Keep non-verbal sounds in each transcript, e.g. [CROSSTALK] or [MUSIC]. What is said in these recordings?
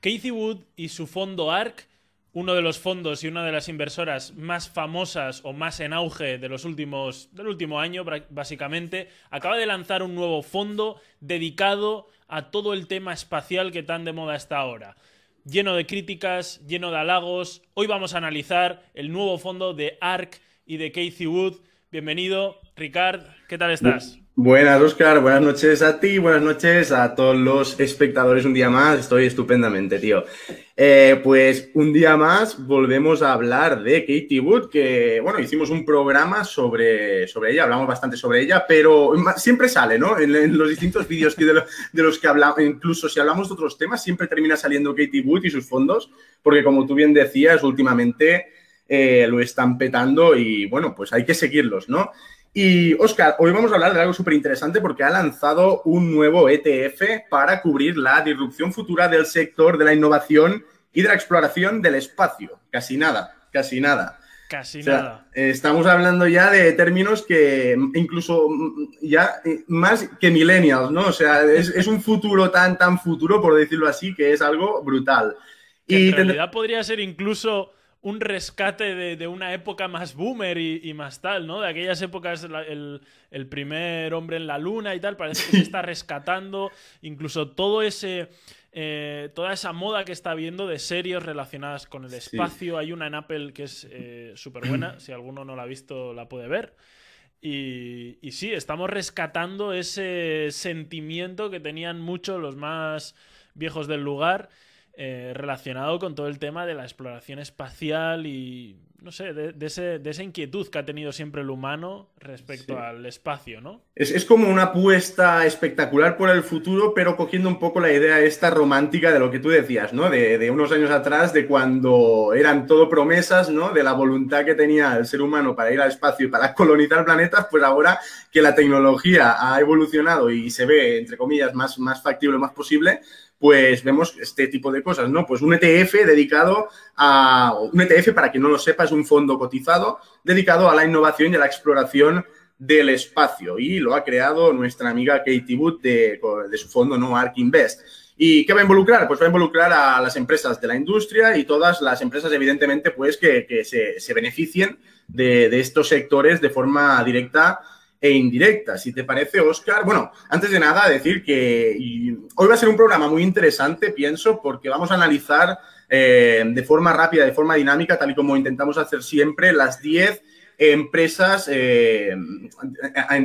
Casey Wood y su fondo ARC, uno de los fondos y una de las inversoras más famosas o más en auge de los últimos, del último año, básicamente, acaba de lanzar un nuevo fondo dedicado a todo el tema espacial que tan de moda está ahora. Lleno de críticas, lleno de halagos. Hoy vamos a analizar el nuevo fondo de ARC y de Casey Wood. Bienvenido, Ricard. ¿Qué tal estás? Buenas, Oscar. Buenas noches a ti, buenas noches a todos los espectadores un día más. Estoy estupendamente, tío. Eh, pues un día más volvemos a hablar de Katie Wood, que, bueno, hicimos un programa sobre, sobre ella, hablamos bastante sobre ella, pero siempre sale, ¿no? En, los distintos vídeos de, los que hablamos, incluso si hablamos de otros temas, siempre termina saliendo Katie Wood y sus fondos, porque como tú bien decías, últimamente eh, lo están petando y, bueno, pues hay que seguirlos, ¿no? Y Oscar, hoy vamos a hablar de algo súper interesante porque ha lanzado un nuevo ETF para cubrir la disrupción futura del sector de la innovación y de la exploración del espacio. Casi nada, casi nada. Casi nada. Estamos hablando ya de términos que incluso ya más que millennials, ¿no? O sea, es, un futuro tan, tan futuro, por decirlo así, que es algo brutal. y en realidad podría ser incluso un rescate de, una época más boomer y, más tal, ¿no? De aquellas épocas, el, primer hombre en la luna y tal, parece que se [LAUGHS] está rescatando incluso todo ese... Eh, toda esa moda que está habiendo de series relacionadas con el espacio. Hay una en Apple que es eh, súper buena, [CLEARS THROAT] si alguno no la ha visto la puede ver. Y, y sí, estamos rescatando ese sentimiento que tenían muchos los más viejos del lugar eh, relacionado con todo el tema de la exploración espacial y, no sé, de, esa inquietud que ha tenido siempre el humano respecto al espacio, ¿no? Es, como una apuesta espectacular por el futuro, pero cogiendo un poco la idea esta romántica de lo que tú decías, ¿no? De, unos años atrás, de cuando eran todo promesas, ¿no? De la voluntad que tenía el ser humano para ir al espacio y para colonizar planetas, pues ahora que la tecnología ha evolucionado y se ve, entre comillas, más, más factible, más posible, pues vemos este tipo de cosas, ¿no? Pues un ETF dedicado a, un ETF, para quien no lo sepa, es un fondo cotizado dedicado a la innovación y a la exploración del espacio y lo ha creado nuestra amiga Katie Wood de, su fondo, ¿no? ARK Invest. ¿Y qué va a involucrar? Pues va a involucrar a las empresas de la industria y todas las empresas, evidentemente, pues que, se, beneficien de, de estos sectores de forma directa e indirecta. Si te parece, Oscar, bueno, antes de nada decir que hoy va a ser un programa muy interesante, pienso, porque vamos a analizar eh, de forma rápida, de forma dinámica, tal y como intentamos hacer siempre, las 10 empresas eh,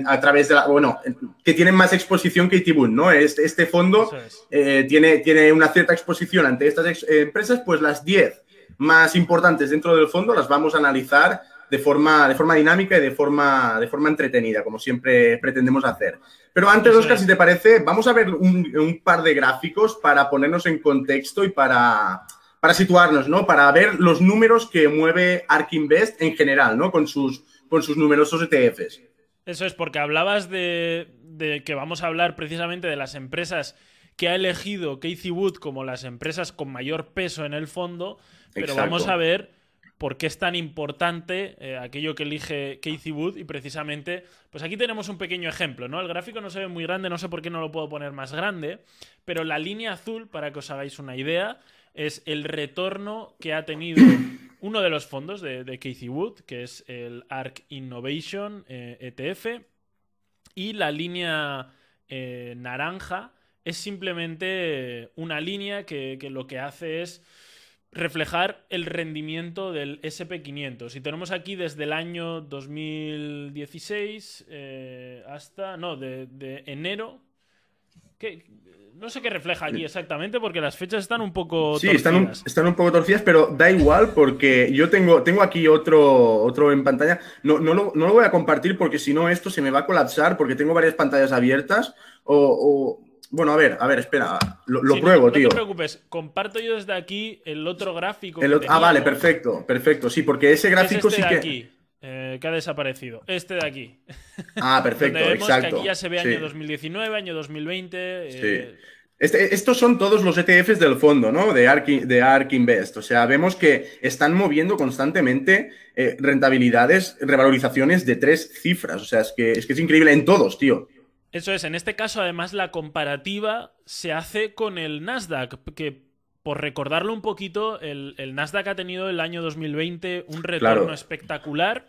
a, través de la, bueno, que tienen más exposición que Itibun, ¿no? Este, este fondo eh, tiene, tiene una cierta exposición ante estas empresas, pues las 10 más importantes dentro del fondo las vamos a analizar de forma, de forma dinámica y de forma, de forma entretenida, como siempre pretendemos hacer. Pero antes, Oscar, si te parece, vamos a ver un, par de gráficos para ponernos en contexto y para, para situarnos, ¿no? Para ver los números que mueve ARK Invest en general, ¿no? Con sus, con sus numerosos ETFs. Eso es, porque hablabas de, de que vamos a hablar precisamente de las empresas que ha elegido Casey Wood como las empresas con mayor peso en el fondo, pero vamos a ver por qué es tan importante eh, aquello que elige Casey Wood y precisamente, pues aquí tenemos un pequeño ejemplo, ¿no? El gráfico no se ve muy grande, no sé por qué no lo puedo poner más grande, pero la línea azul, para que os hagáis una idea, es el retorno que ha tenido [COUGHS] uno de los fondos de, Casey Wood, que es el ARC Innovation ETF, eh, e y la línea eh, naranja es simplemente una línea que lo que hace es reflejar el rendimiento del SP500. Y tenemos aquí desde el año 2016 eh, hasta, no, de, enero. Que, no sé qué refleja aquí exactamente porque las fechas están un poco sí, Están un, están un poco torcidas, pero da igual porque yo tengo, tengo aquí otro, otro en pantalla. No, no, lo, no lo voy a compartir porque si no esto se me va a colapsar porque tengo varias pantallas abiertas o bueno, a ver, a ver, espera, lo, pruebo, tío. No te preocupes, comparto yo desde aquí el otro gráfico. ah, vale, perfecto, perfecto. Sí, porque ese gráfico este sí que. Aquí, eh, que ha desaparecido. Este de aquí. Ah, [LAUGHS] perfecto, exacto. Que aquí ya se ve año 2019, año 2020. Eh, sí. Este, estos son todos los ETFs del fondo, ¿no? De ARK, de ARK Invest. O sea, vemos que están moviendo constantemente eh, rentabilidades, revalorizaciones de tres cifras. O sea, es que, es que es increíble en todos, tío. Eso es, en este caso además la comparativa se hace con el Nasdaq, que por recordarlo un poquito, el, Nasdaq ha tenido el año 2020 un retorno espectacular,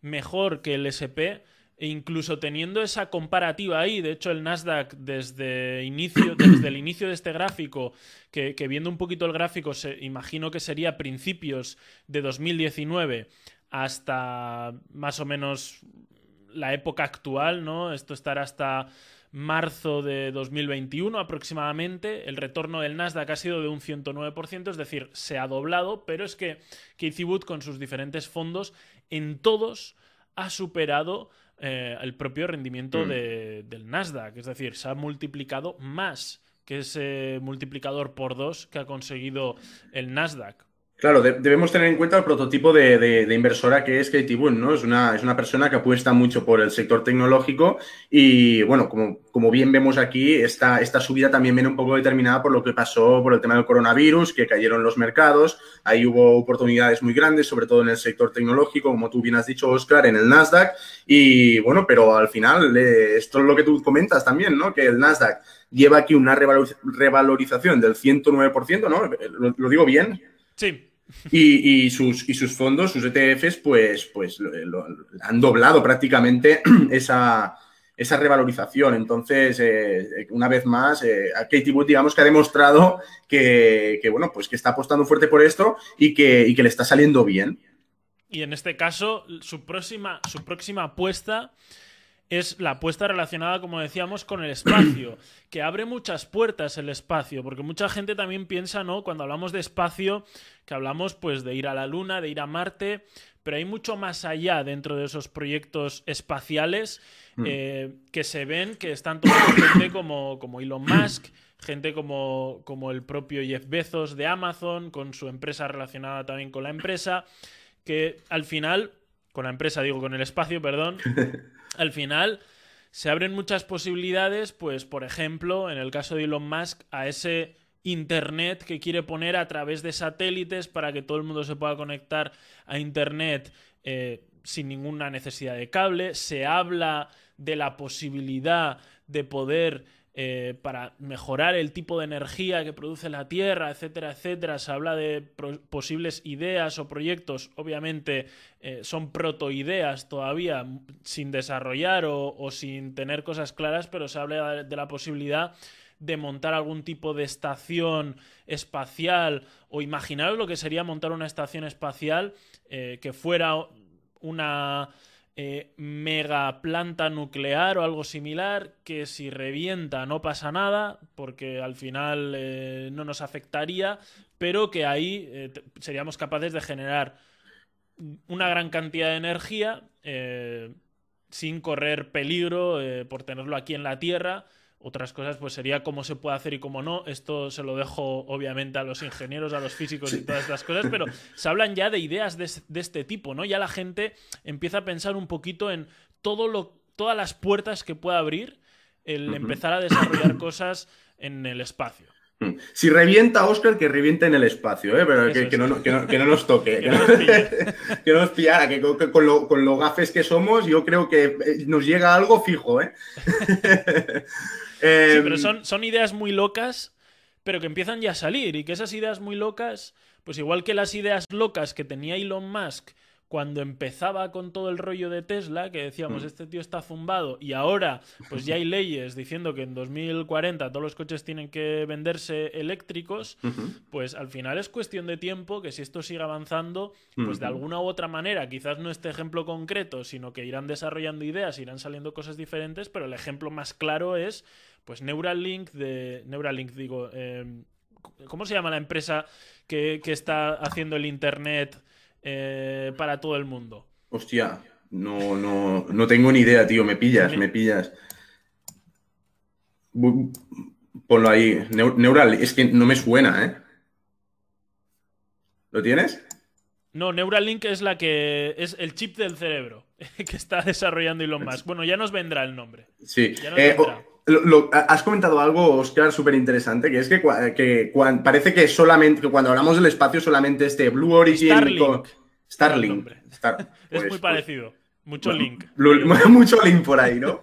mejor que el SP. E incluso teniendo esa comparativa ahí, de hecho el Nasdaq desde, inicio, [CLEARS THROAT] desde el inicio de este gráfico, que, viendo un poquito el gráfico, se, imagino que sería principios de 2019 hasta más o menos la época actual, ¿no? Esto estará hasta marzo de 2021 aproximadamente. El retorno del Nasdaq ha sido de un 109%, es decir, se ha doblado, pero es que Casey Wood con sus diferentes fondos en todos ha superado eh, el propio rendimiento mm. del Nasdaq, es decir, se ha multiplicado más que ese multiplicador por dos que ha conseguido el Nasdaq. Claro, debemos tener en cuenta el prototipo de, inversora que es Katie Boone, ¿no? Es una, es una persona que apuesta mucho por el sector tecnológico y, bueno, como, como bien vemos aquí, esta, esta subida también viene un poco determinada por lo que pasó por el tema del coronavirus, que cayeron los mercados, ahí hubo oportunidades muy grandes, sobre todo en el sector tecnológico, como tú bien has dicho, Oscar, en el Nasdaq, y bueno, pero al final, eh, esto es lo que tú comentas también, ¿no? Que el Nasdaq lleva aquí una revalorización del 109%, ¿no? lo digo bien? Sí. Y, sus, y sus fondos, sus ETFs, pues, pues han doblado prácticamente [CLEARS THROAT] esa, esa revalorización. Entonces, eh, una vez más, eh, Katie Wood, digamos que ha demostrado que, bueno, pues que está apostando fuerte por esto y que, y que le está saliendo bien. Y en este caso, su próxima, su próxima apuesta es la apuesta relacionada, como decíamos, con el espacio, [CLEARS THROAT] que abre muchas puertas el espacio, porque mucha gente también piensa, ¿no? Cuando hablamos de espacio, que hablamos pues de ir a la Luna, de ir a Marte, pero hay mucho más allá dentro de esos proyectos espaciales mm. eh, que se ven, que están tomando gente como, como Elon Musk, gente como, como el propio Jeff Bezos de Amazon, con su empresa relacionada también con la empresa, que al final, con la empresa digo, con el espacio, perdón, [LAUGHS] al final se abren muchas posibilidades, pues por ejemplo, en el caso de Elon Musk, a ese Internet que quiere poner a través de satélites para que todo el mundo se pueda conectar a Internet eh, sin ninguna necesidad de cable. Se habla de la posibilidad de poder eh, para mejorar el tipo de energía que produce la Tierra, etcétera, etcétera. Se habla de posibles ideas o proyectos, obviamente eh, son protoideas todavía sin desarrollar o, sin tener cosas claras, pero se habla de la posibilidad de montar algún tipo de estación espacial o imaginaros lo que sería montar una estación espacial eh, que fuera una eh, mega planta nuclear o algo similar que si revienta no pasa nada porque al final eh, no nos afectaría, pero que ahí eh, seríamos capaces de generar una gran cantidad de energía sin correr peligro por tenerlo aquí en la Tierra otras cosas, pues sería cómo se puede hacer y cómo no. Esto se lo dejo, obviamente, a los ingenieros, a los físicos y todas estas cosas, pero [LAUGHS] se hablan ya de ideas de, este tipo, ¿no? Ya la gente empieza a pensar un poquito en todo lo, todas las puertas que puede abrir el empezar a desarrollar [COUGHS] cosas en el espacio. Mm. Si revienta Oscar, que reviente en el espacio, ¿eh? pero que, no, nos toque. [LAUGHS] [LAUGHS] que, no nos pillara, que con, lo, con los gafes que somos, yo creo que eh, nos llega algo fijo. ¿eh? Sí, pero em, son, son ideas muy locas, pero que empiezan ya a salir. Y que esas ideas muy locas, pues igual que las ideas locas que tenía Elon Musk cuando empezaba con todo el rollo de Tesla, que decíamos, mm. este tío está zumbado, y ahora pues ya hay leyes diciendo que en 2040 todos los coches tienen que venderse eléctricos, pues al final es cuestión de tiempo que si esto sigue avanzando, pues de alguna u otra manera, quizás no este ejemplo concreto, sino que irán desarrollando ideas, irán saliendo cosas diferentes, pero el ejemplo más claro es pues Neuralink de... Neuralink digo... Em, ¿Cómo se llama la empresa que, que está haciendo el Internet? Eh, para todo el mundo? Hostia, no, no, no tengo ni idea, tío. Me pillas, me pillas. Ponlo ahí. Neural, es que no me suena, ¿eh? ¿Lo tienes? No, Neuralink es la que es el chip del cerebro [LAUGHS] que está desarrollando Elon Musk. Bueno, ya nos vendrá el nombre. Sí. Eh, has comentado algo, Oscar, súper interesante, que es que, que parece que solamente, que cuando hablamos del espacio, solamente este Blue Origin. Starlink. Starlink. [LAUGHS] [LAUGHS] es muy pues, pues, parecido. Mucho link. mucho link por ahí, ¿no?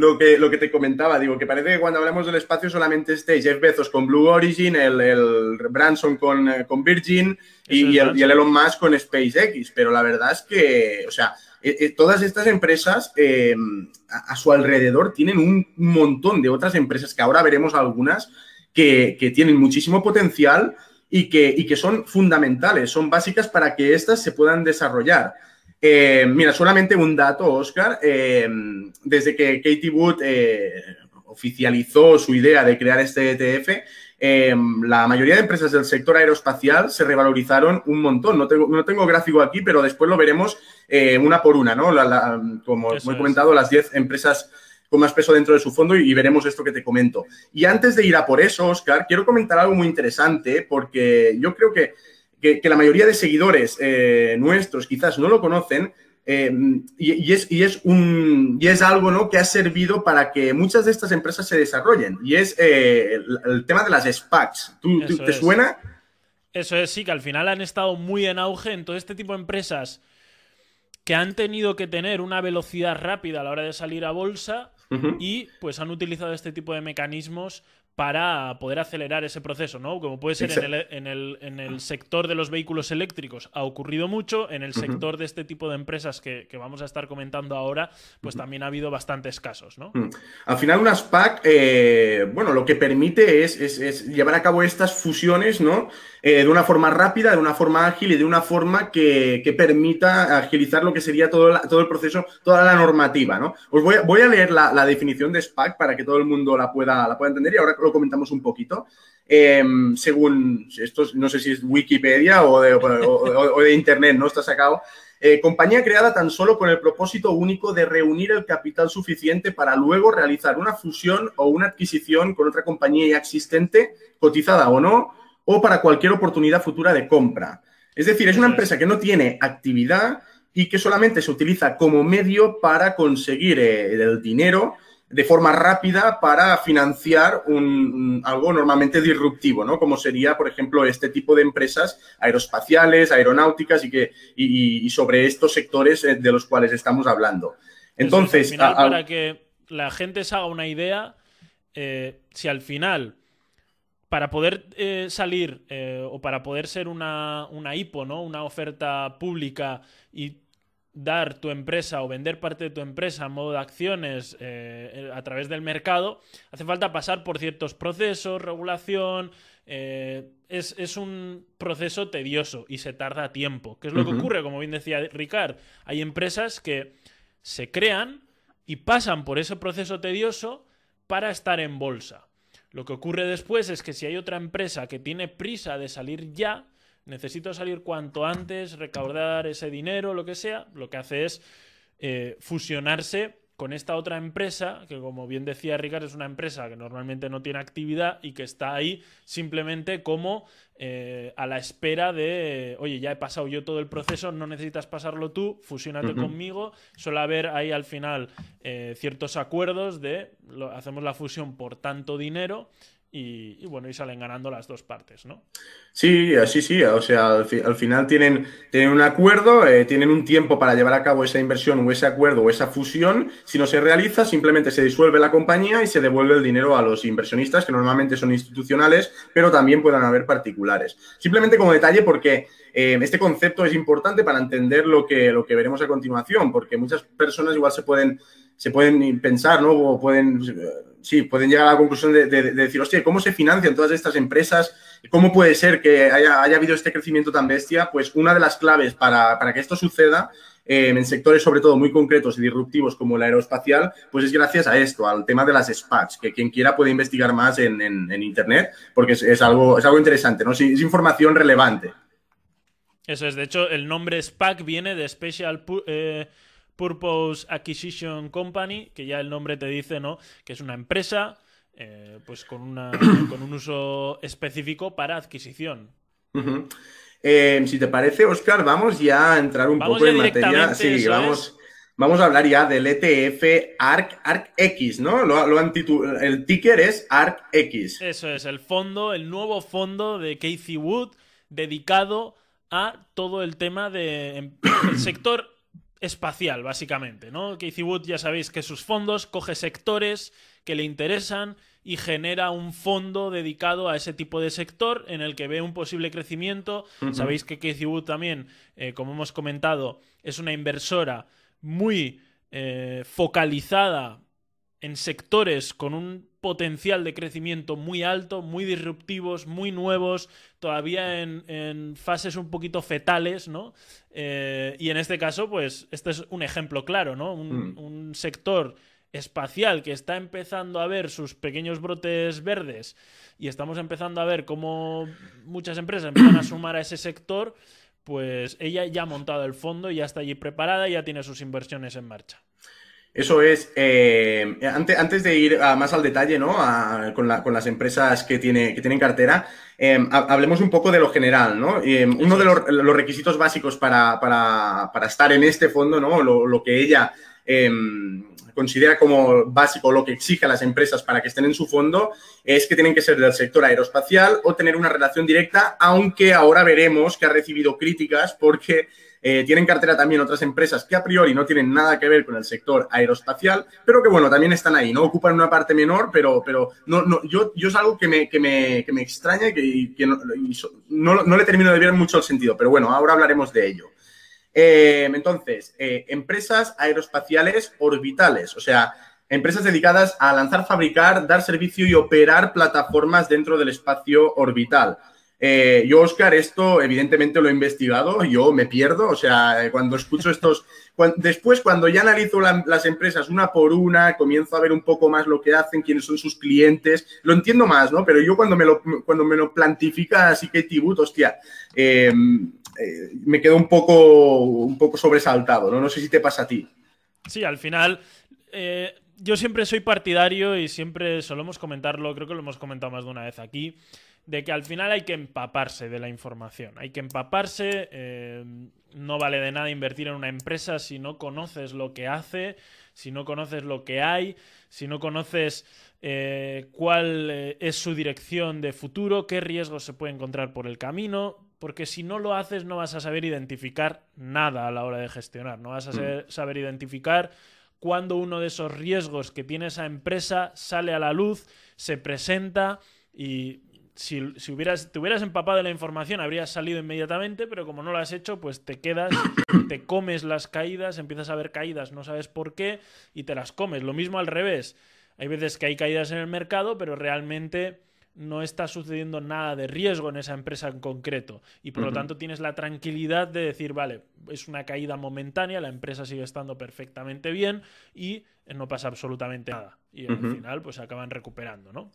Lo que, lo que te comentaba, digo, que parece que cuando hablamos del espacio solamente esté Jeff Bezos con Blue Origin, el, el Branson con, eh, con Virgin y, el, y, el, Elon Musk con SpaceX, pero la verdad es que, o sea, eh, eh, todas estas empresas eh, a, a, su alrededor tienen un montón de otras empresas que ahora veremos algunas que, que tienen muchísimo potencial y que, y que son fundamentales, son básicas para que éstas se puedan desarrollar. Eh, mira, solamente un dato, Oscar. Eh, desde que Katie Wood eh, oficializó su idea de crear este ETF, la mayoría de empresas del sector aeroespacial se revalorizaron un montón. No tengo, no tengo gráfico aquí, pero después lo veremos una por una, ¿no? La, la, como, como he comentado, las 10 empresas con más peso dentro de su fondo y, y, veremos esto que te comento. Y antes de ir a por eso, Oscar, quiero comentar algo muy interesante porque yo creo que, que, que la mayoría de seguidores eh, nuestros quizás no lo conocen. Eh, y, y, es, y, es un, y es algo ¿no? que ha servido para que muchas de estas empresas se desarrollen. Y es eh, el, el, tema de las SPACs. ¿Tú, tú ¿Te es. suena? Eso es, sí, que al final han estado muy en auge en todo este tipo de empresas que han tenido que tener una velocidad rápida a la hora de salir a bolsa uh -huh. y pues han utilizado este tipo de mecanismos para poder acelerar ese proceso, ¿no? Como puede ser en el, en, el, en el, sector de los vehículos eléctricos ha ocurrido mucho, en el sector uh -huh. de este tipo de empresas que, que, vamos a estar comentando ahora, pues uh -huh. también ha habido bastantes casos, ¿no? Al final una SPAC, eh, bueno, lo que permite es, es, es, llevar a cabo estas fusiones, ¿no? Eh, de una forma rápida, de una forma ágil y de una forma que, que permita agilizar lo que sería todo, la, todo, el proceso, toda la normativa, ¿no? Os voy, voy a leer la, la, definición de SPAC para que todo el mundo la pueda, la pueda entender y ahora lo comentamos un poquito. Eh, según, esto no sé si es Wikipedia o de, o, o de Internet, ¿no? Está sacado. Eh, compañía creada tan solo con el propósito único de reunir el capital suficiente para luego realizar una fusión o una adquisición con otra compañía ya existente, cotizada o no, o para cualquier oportunidad futura de compra. Es decir, es una empresa que no tiene actividad y que solamente se utiliza como medio para conseguir eh, el dinero de forma rápida para financiar un, algo normalmente disruptivo, ¿no? Como sería, por ejemplo, este tipo de empresas aeroespaciales, aeronáuticas y, que, y, y sobre estos sectores eh, de los cuales estamos hablando. Entonces, final, a, a... para que la gente se haga una idea, eh, si al final, para poder eh, salir eh, o para poder ser una, una IPO, ¿no? Una oferta pública y dar tu empresa o vender parte de tu empresa en modo de acciones eh, a través del mercado, hace falta pasar por ciertos procesos, regulación. Eh, es, es, un proceso tedioso y se tarda tiempo. ¿Qué es lo uh -huh. que ocurre? Como bien decía Ricard, hay empresas que se crean y pasan por ese proceso tedioso para estar en bolsa. Lo que ocurre después es que si hay otra empresa que tiene prisa de salir ya, necesito salir cuanto antes, recaudar ese dinero, lo que sea, lo que hace es eh, fusionarse con esta otra empresa, que como bien decía Ricard, es una empresa que normalmente no tiene actividad y que está ahí simplemente como eh, a la espera de, oye, ya he pasado yo todo el proceso, no necesitas pasarlo tú, fusionate uh -huh. conmigo. Suele haber ahí al final eh, ciertos acuerdos de, lo, hacemos la fusión por tanto dinero y, bueno, y salen ganando las dos partes, ¿no? Sí, así sí, o sea, al, fi al final tienen, tienen un acuerdo, eh, tienen un tiempo para llevar a cabo esa inversión o ese acuerdo o esa fusión, si no se realiza, simplemente se disuelve la compañía y se devuelve el dinero a los inversionistas, que normalmente son institucionales, pero también puedan haber particulares. Simplemente como detalle, porque eh, este concepto es importante para entender lo que, lo que veremos a continuación, porque muchas personas igual se pueden, se pueden pensar, ¿no? O pueden sí, pueden llegar a la conclusión de, de, de, decir, hostia, ¿cómo se financian todas estas empresas? ¿Cómo puede ser que haya, haya habido este crecimiento tan bestia? Pues una de las claves para, para que esto suceda eh, en sectores sobre todo muy concretos y disruptivos como el aeroespacial, pues es gracias a esto, al tema de las SPACs, que quien quiera puede investigar más en, en, Internet, porque es, algo, es algo interesante, ¿no? Es, es información relevante. Eso es, de hecho, el nombre SPAC viene de Special... Eh Purpose Acquisition Company, que ya el nombre te dice, ¿no? Que es una empresa, eh, pues con, una, [COUGHS] con un uso específico para adquisición. Uh -huh. eh, si te parece, Oscar, vamos ya a entrar un vamos poco en materia. Sí, vamos. Es. Vamos a hablar ya del ETF ARC, ARCX, ¿no? Lo, lo han el ticker es ARCX. Eso es, el fondo, el nuevo fondo de Casey Wood dedicado a todo el tema del de, el sector espacial, básicamente, ¿no? Casey Wood ya sabéis que sus fondos coge sectores que le interesan y genera un fondo dedicado a ese tipo de sector en el que ve un posible crecimiento. Sabéis que Casey Wood también, eh, como hemos comentado, es una inversora muy eh, focalizada en sectores con un potencial de crecimiento muy alto, muy disruptivos, muy nuevos, todavía en, fases un poquito fetales, ¿no? Eh, y en este caso, pues, este es un ejemplo claro, ¿no? Un, mm. un, sector espacial que está empezando a ver sus pequeños brotes verdes y estamos empezando a ver cómo muchas empresas empiezan a sumar a ese sector, pues ella ya ha montado el fondo, ya está allí preparada, ya tiene sus inversiones en marcha. Eso es. Eh, antes, antes, de ir más al detalle, ¿no? con, las empresas que tiene, que tienen cartera, em, hablemos un poco de lo general, ¿no? Em, uno de los, requisitos básicos para, estar en este fondo, ¿no? Lo, que ella em, considera como básico, lo que exige a las empresas para que estén en su fondo, es que tienen que ser del sector aeroespacial o tener una relación directa, aunque ahora veremos que ha recibido críticas porque eh, tienen cartera también otras empresas que a priori no tienen nada que ver con el sector aeroespacial, pero que bueno, también están ahí, ¿no? Ocupan una parte menor, pero, pero no, no, yo, yo es algo que me, que me, que me extraña y que, no, no, le termino de ver mucho el sentido, pero bueno, ahora hablaremos de ello. Eh, entonces, eh, empresas aeroespaciales orbitales, o sea, empresas dedicadas a lanzar, fabricar, dar servicio y operar plataformas dentro del espacio orbital. Eh, yo, Oscar, esto evidentemente lo he investigado, yo me pierdo, o sea, cuando escucho estos, [LAUGHS] después cuando ya analizo las empresas una por una, comienzo a ver un poco más lo que hacen, quiénes son sus clientes, lo entiendo más, ¿no? Pero yo cuando me lo, cuando me lo plantifica así que Tibut, hostia, em, eh, me quedo un poco, un poco sobresaltado, ¿no? No sé si te pasa a ti. Sí, al final... Eh, yo siempre soy partidario y siempre solemos comentarlo, creo que lo hemos comentado más de una vez aquí, de que al final hay que empaparse de la información. Hay que empaparse. Eh, no vale de nada invertir en una empresa si no conoces lo que hace, si no conoces lo que hay, si no conoces eh, cuál eh, es su dirección de futuro, qué riesgos se puede encontrar por el camino. Porque si no lo haces, no vas a saber identificar nada a la hora de gestionar. No vas a mm. saber identificar cuándo uno de esos riesgos que tiene esa empresa sale a la luz, se presenta y si, si, hubieras, te hubieras empapado de la información, habrías salido inmediatamente, pero como no lo has hecho, pues te quedas, [COUGHS] te comes las caídas, empiezas a ver caídas, no sabes por qué, y te las comes. Lo mismo al revés. Hay veces que hay caídas en el mercado, pero realmente no está sucediendo nada de riesgo en esa empresa en concreto. Y por lo tanto tienes la tranquilidad de decir, vale, es una caída momentánea, la empresa sigue estando perfectamente bien y no pasa absolutamente nada. Y al final, pues acaban recuperando, ¿no?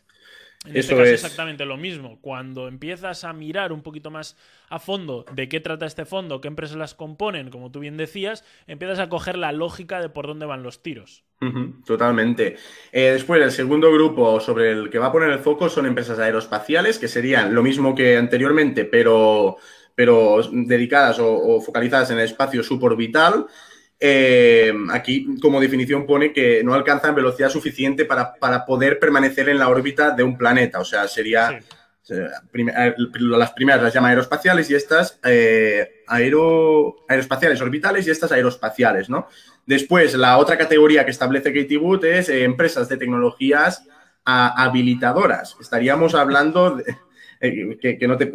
En este caso es exactamente lo mismo. Cuando empiezas a mirar un poquito más a fondo de qué trata este fondo, qué empresas las componen, como tú bien decías, empiezas a coger la lógica de por dónde van los tiros. totalmente. Eh, después, el segundo grupo sobre el que va a poner el foco son empresas aeroespaciales, que serían lo mismo que anteriormente, pero, pero dedicadas o, focalizadas en el espacio suborbital. Eh, aquí, como definición, pone que no alcanzan velocidad suficiente para, poder permanecer en la órbita de un planeta. O sea, sería. Eh, las primeras las llama aeroespaciales y estas eh, aero, aeroespaciales orbitales y estas aeroespaciales, ¿no? Después, la otra categoría que establece Katie Wood es empresas de tecnologías habilitadoras. Estaríamos hablando de, eh, que, no te,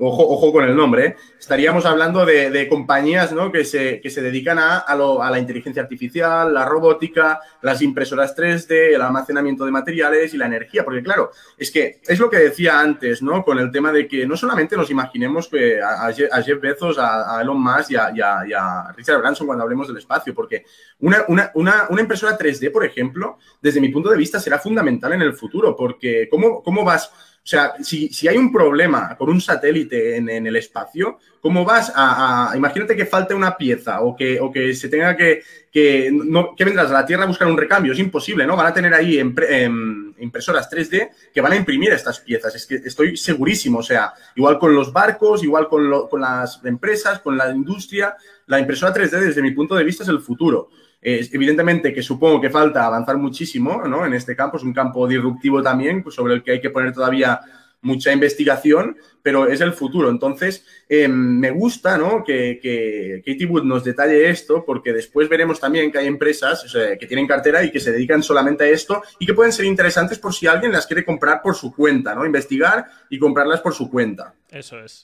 ojo, ojo, con el nombre, ¿eh? estaríamos hablando de, compañías ¿no? que, se, que se dedican a, a, la inteligencia artificial, la robótica, las impresoras 3D, el almacenamiento de materiales y la energía, porque claro, es que es lo que decía antes, ¿no? Con el tema de que no solamente nos imaginemos que a, Jeff Bezos, a, Elon Musk y a, Richard Branson cuando hablemos del espacio, porque una, una, una, una, impresora 3D, por ejemplo, desde mi punto de vista será fundamental en el futuro, porque ¿cómo, cómo vas o sea, si, hay un problema con un satélite en, el espacio, ¿cómo vas a, Imagínate que falte una pieza o que, o que se tenga que... Que, no, que vendrás a la Tierra a buscar un recambio. Es imposible, ¿no? Van a tener ahí em, impresoras 3D que van a imprimir estas piezas. Es que estoy segurísimo. O sea, igual con los barcos, igual con, con las empresas, con la industria. La impresora 3D, desde mi punto de vista, es el futuro evidentemente que supongo que falta avanzar muchísimo ¿no? en este campo, es un campo disruptivo también, pues sobre el que hay que poner todavía mucha investigación, pero es el futuro. Entonces, em, me gusta ¿no? que, que Katie Wood nos detalle esto, porque después veremos también que hay empresas que tienen cartera y que se dedican solamente a esto y que pueden ser interesantes por si alguien las quiere comprar por su cuenta, ¿no? Investigar y comprarlas por su cuenta. Eso es.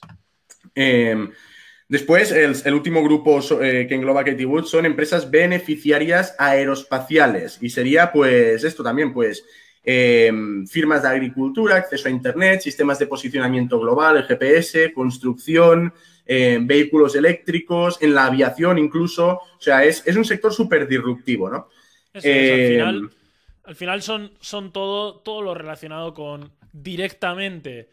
Em, Después, el, último grupo eh, que engloba Katie Wood son empresas beneficiarias aeroespaciales. Y sería, pues, esto también, pues, em, firmas de agricultura, acceso a Internet, sistemas de posicionamiento global, el GPS, construcción, em, vehículos eléctricos, en la aviación incluso. O sea, es, un sector súper disruptivo, ¿no? Eso es, al final, al final son, son todo, todo lo relacionado con directamente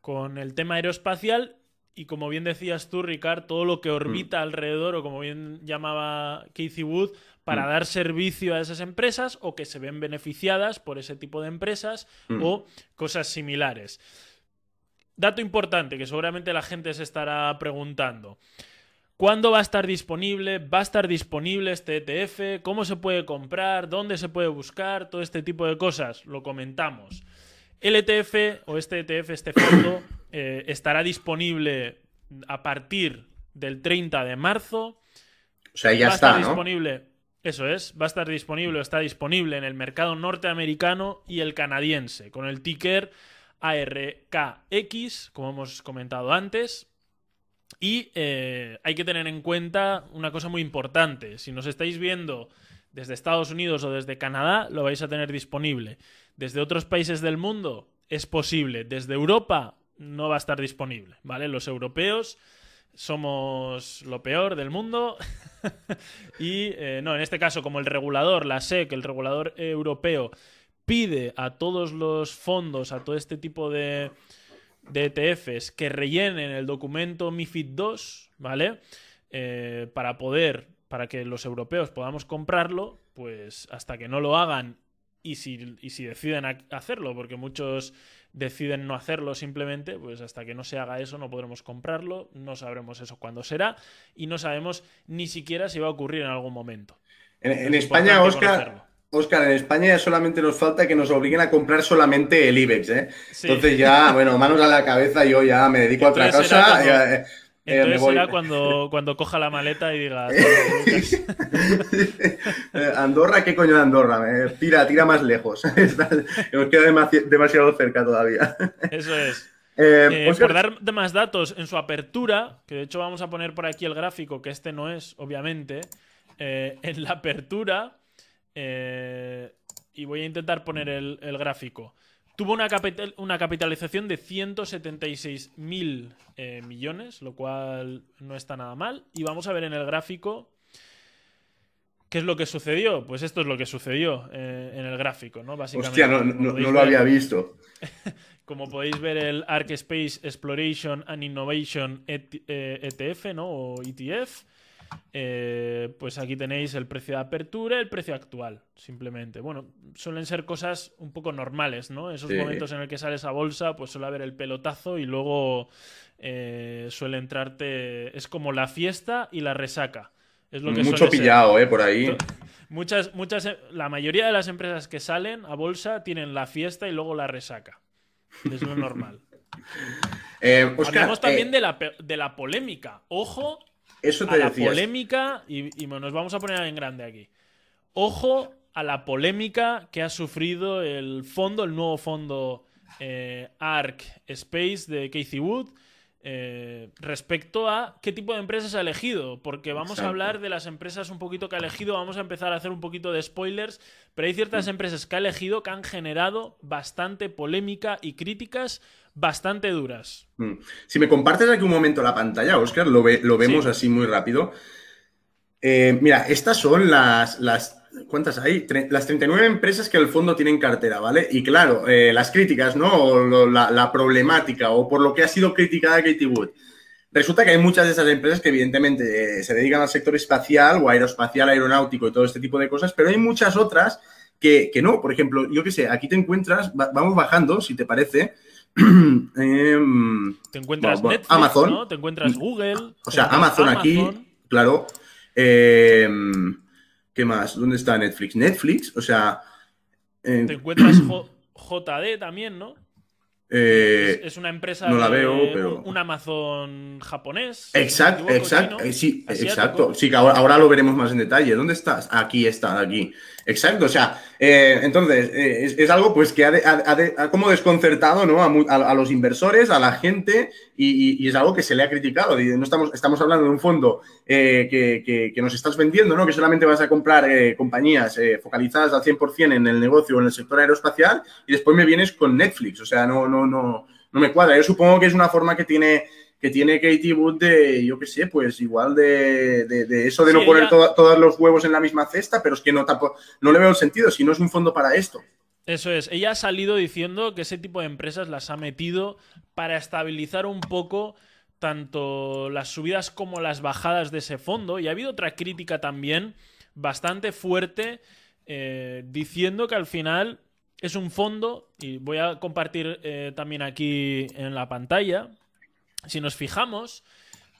con el tema aeroespacial y como bien decías tú, Ricard, todo lo que orbita mm. alrededor, o como bien llamaba Casey Wood, para mm. dar servicio a esas empresas o que se ven beneficiadas por ese tipo de empresas mm. o cosas similares. Dato importante que seguramente la gente se estará preguntando. ¿Cuándo va a estar disponible? ¿Va a estar disponible este ETF? ¿Cómo se puede comprar? ¿Dónde se puede buscar? Todo este tipo de cosas. Lo comentamos. El ETF o este ETF, este fondo, eh, estará disponible a partir del 30 de marzo. O sea, ya está, disponible. Eso es, va a estar disponible, está disponible en el mercado norteamericano y el canadiense, con el ticker ARKX, como hemos comentado antes. Y eh, hay que tener en cuenta una cosa muy importante. Si nos estáis viendo desde Estados Unidos o desde Canadá, lo vais a tener disponible. Desde otros países del mundo es posible. Desde Europa no va a estar disponible, ¿vale? Los europeos somos lo peor del mundo [LAUGHS] y eh, no, en este caso como el regulador, la SEC, el regulador europeo, pide a todos los fondos, a todo este tipo de, ETFs que rellenen el documento MIFID 2, ¿vale? Eh, para poder, para que los europeos podamos comprarlo, pues hasta que no lo hagan y si, y si deciden hacerlo, porque muchos deciden no hacerlo simplemente, pues hasta que no se haga eso no podremos comprarlo, no sabremos eso cuándo será y no sabemos ni siquiera si va a ocurrir en algún momento. En, España, Oscar, Oscar, en España ya solamente nos falta que nos obliguen a comprar solamente el IBEX, ¿eh? Entonces ya, bueno, manos a la cabeza, yo ya me dedico a otra cosa. Entonces será cuando, cuando coja la maleta y diga. [LAUGHS] Eh, Andorra, ¿qué coño de Andorra? tira, tira más lejos. [LAUGHS] Nos queda demasiado cerca todavía. Eso es. [LAUGHS] Eh, eh, por dar más datos, en su apertura, que de hecho vamos a poner por aquí el gráfico, que este no es, obviamente, en la apertura, y voy a intentar poner el, el gráfico. Tuvo una, una capitalización de 176 mil eh, millones, lo cual no está nada mal. Y vamos a ver en el gráfico qué es lo que sucedió. Pues esto es lo que sucedió eh, en el gráfico, ¿no? Básicamente, Hostia, no, lo había visto. [LAUGHS] como podéis ver, el Arc Space Exploration and Innovation ETF, e ¿no? O ETF. Eh, pues aquí tenéis el precio de apertura y el precio actual, simplemente. Bueno, suelen ser cosas un poco normales, ¿no? Esos momentos en el que sale esa bolsa, pues suele haber el pelotazo y luego eh, suele entrarte. Es como la fiesta y la resaca. Es lo que Mucho pillado, ¿eh? Por ahí. Muchas, muchas, la mayoría de las empresas que salen a bolsa tienen la fiesta y luego la resaca. Es lo normal. [LAUGHS] eh, Hablamos también de, la, de la polémica. Ojo eso a la polémica, y, nos vamos a poner en grande aquí. Ojo a la polémica que ha sufrido el fondo, el nuevo fondo eh, ARC Space de Casey Wood. Eh, respecto a qué tipo de empresas ha elegido, porque vamos a hablar de las empresas un poquito que ha elegido, vamos a empezar a hacer un poquito de spoilers, pero hay ciertas mm. empresas que ha elegido que han generado bastante polémica y críticas bastante duras. Mm. Si me compartes aquí un momento la pantalla, Oscar, lo, lo vemos así muy rápido. Eh, mira, estas son las, las ¿Cuántas hay? las 39 empresas que el fondo tiene en cartera, ¿vale? Y claro, eh, las críticas, ¿no? O la, problemática o por lo que ha sido criticada Katie Wood. Resulta que hay muchas de esas empresas que evidentemente eh, se dedican al sector espacial o aeroespacial, aeronáutico y todo este tipo de cosas, pero hay muchas otras que, no. Por ejemplo, yo qué sé, aquí te encuentras, vamos bajando, si te parece, [CLEARS THROAT] Em, te encuentras Netflix, Amazon, Te encuentras Google. O sea, Amazon, aquí, claro. Em, ¿Qué más? ¿Dónde está Netflix? Netflix, o sea. te encuentras JD también, ¿no? Eh, es, una empresa no la de veo, pero... un Amazon japonés. Exacto, exacto, sí, exacto. Sí, que ahora, ahora, lo veremos más en detalle. ¿Dónde estás? Aquí está, aquí. Exacto, o sea, eh, entonces eh, es, algo pues que ha, como desconcertado ¿no? a, los inversores, a la gente y, es algo que se le ha criticado. No estamos, estamos hablando de un fondo eh, que, que, nos estás vendiendo, ¿no? que solamente vas a comprar compañías focalizadas al 100% en el negocio o en el sector aeroespacial y después me vienes con Netflix, o sea, no, no, no, no me cuadra. Yo supongo que es una forma que tiene que tiene Katie Wood de, yo qué sé, pues igual de, eso de no poner todos los huevos en la misma cesta, pero es que no, no le veo el sentido, si no es un fondo para esto. Eso es, ella ha salido diciendo que ese tipo de empresas las ha metido para estabilizar un poco tanto las subidas como las bajadas de ese fondo. Y ha habido otra crítica también bastante fuerte eh, diciendo que al final es un fondo, y voy a compartir eh, también aquí en la pantalla, si nos fijamos,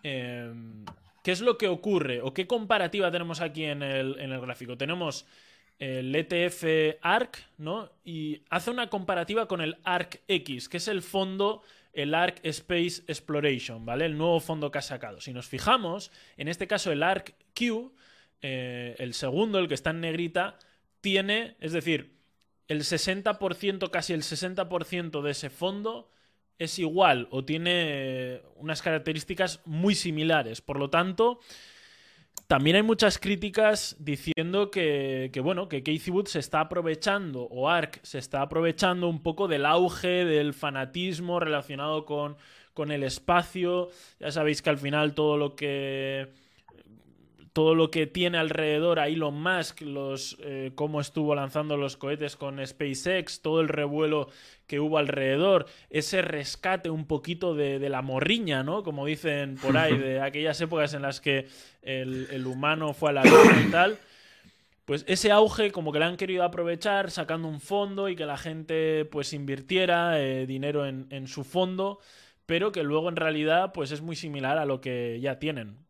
em, ¿qué es lo que ocurre o qué comparativa tenemos aquí en el, gráfico? Tenemos el ETF ARC, ¿no? Y hace una comparativa con el ARC X, que es el fondo, el ARC Space Exploration, ¿vale? El nuevo fondo que ha sacado. Si nos fijamos, en este caso el ARC Q, eh, el segundo, el que está en negrita, tiene, es decir, el 60%, casi el 60% de ese fondo es igual o tiene unas características muy similares. Por lo tanto, también hay muchas críticas diciendo que, bueno, que Casey Wood se está aprovechando, o ARK se está aprovechando un poco del auge del fanatismo relacionado con, con el espacio. Ya sabéis que al final todo lo que todo lo que tiene alrededor a Elon Musk, los, eh, cómo estuvo lanzando los cohetes con SpaceX, todo el revuelo que hubo alrededor, ese rescate un poquito de, la morriña, ¿no? Como dicen por ahí, de [LAUGHS] aquellas épocas en las que el, humano fue a la luna y tal. Pues ese auge como que le han querido aprovechar sacando un fondo y que la gente pues invirtiera eh, dinero en, en su fondo, pero que luego en realidad pues es muy similar a lo que ya tienen.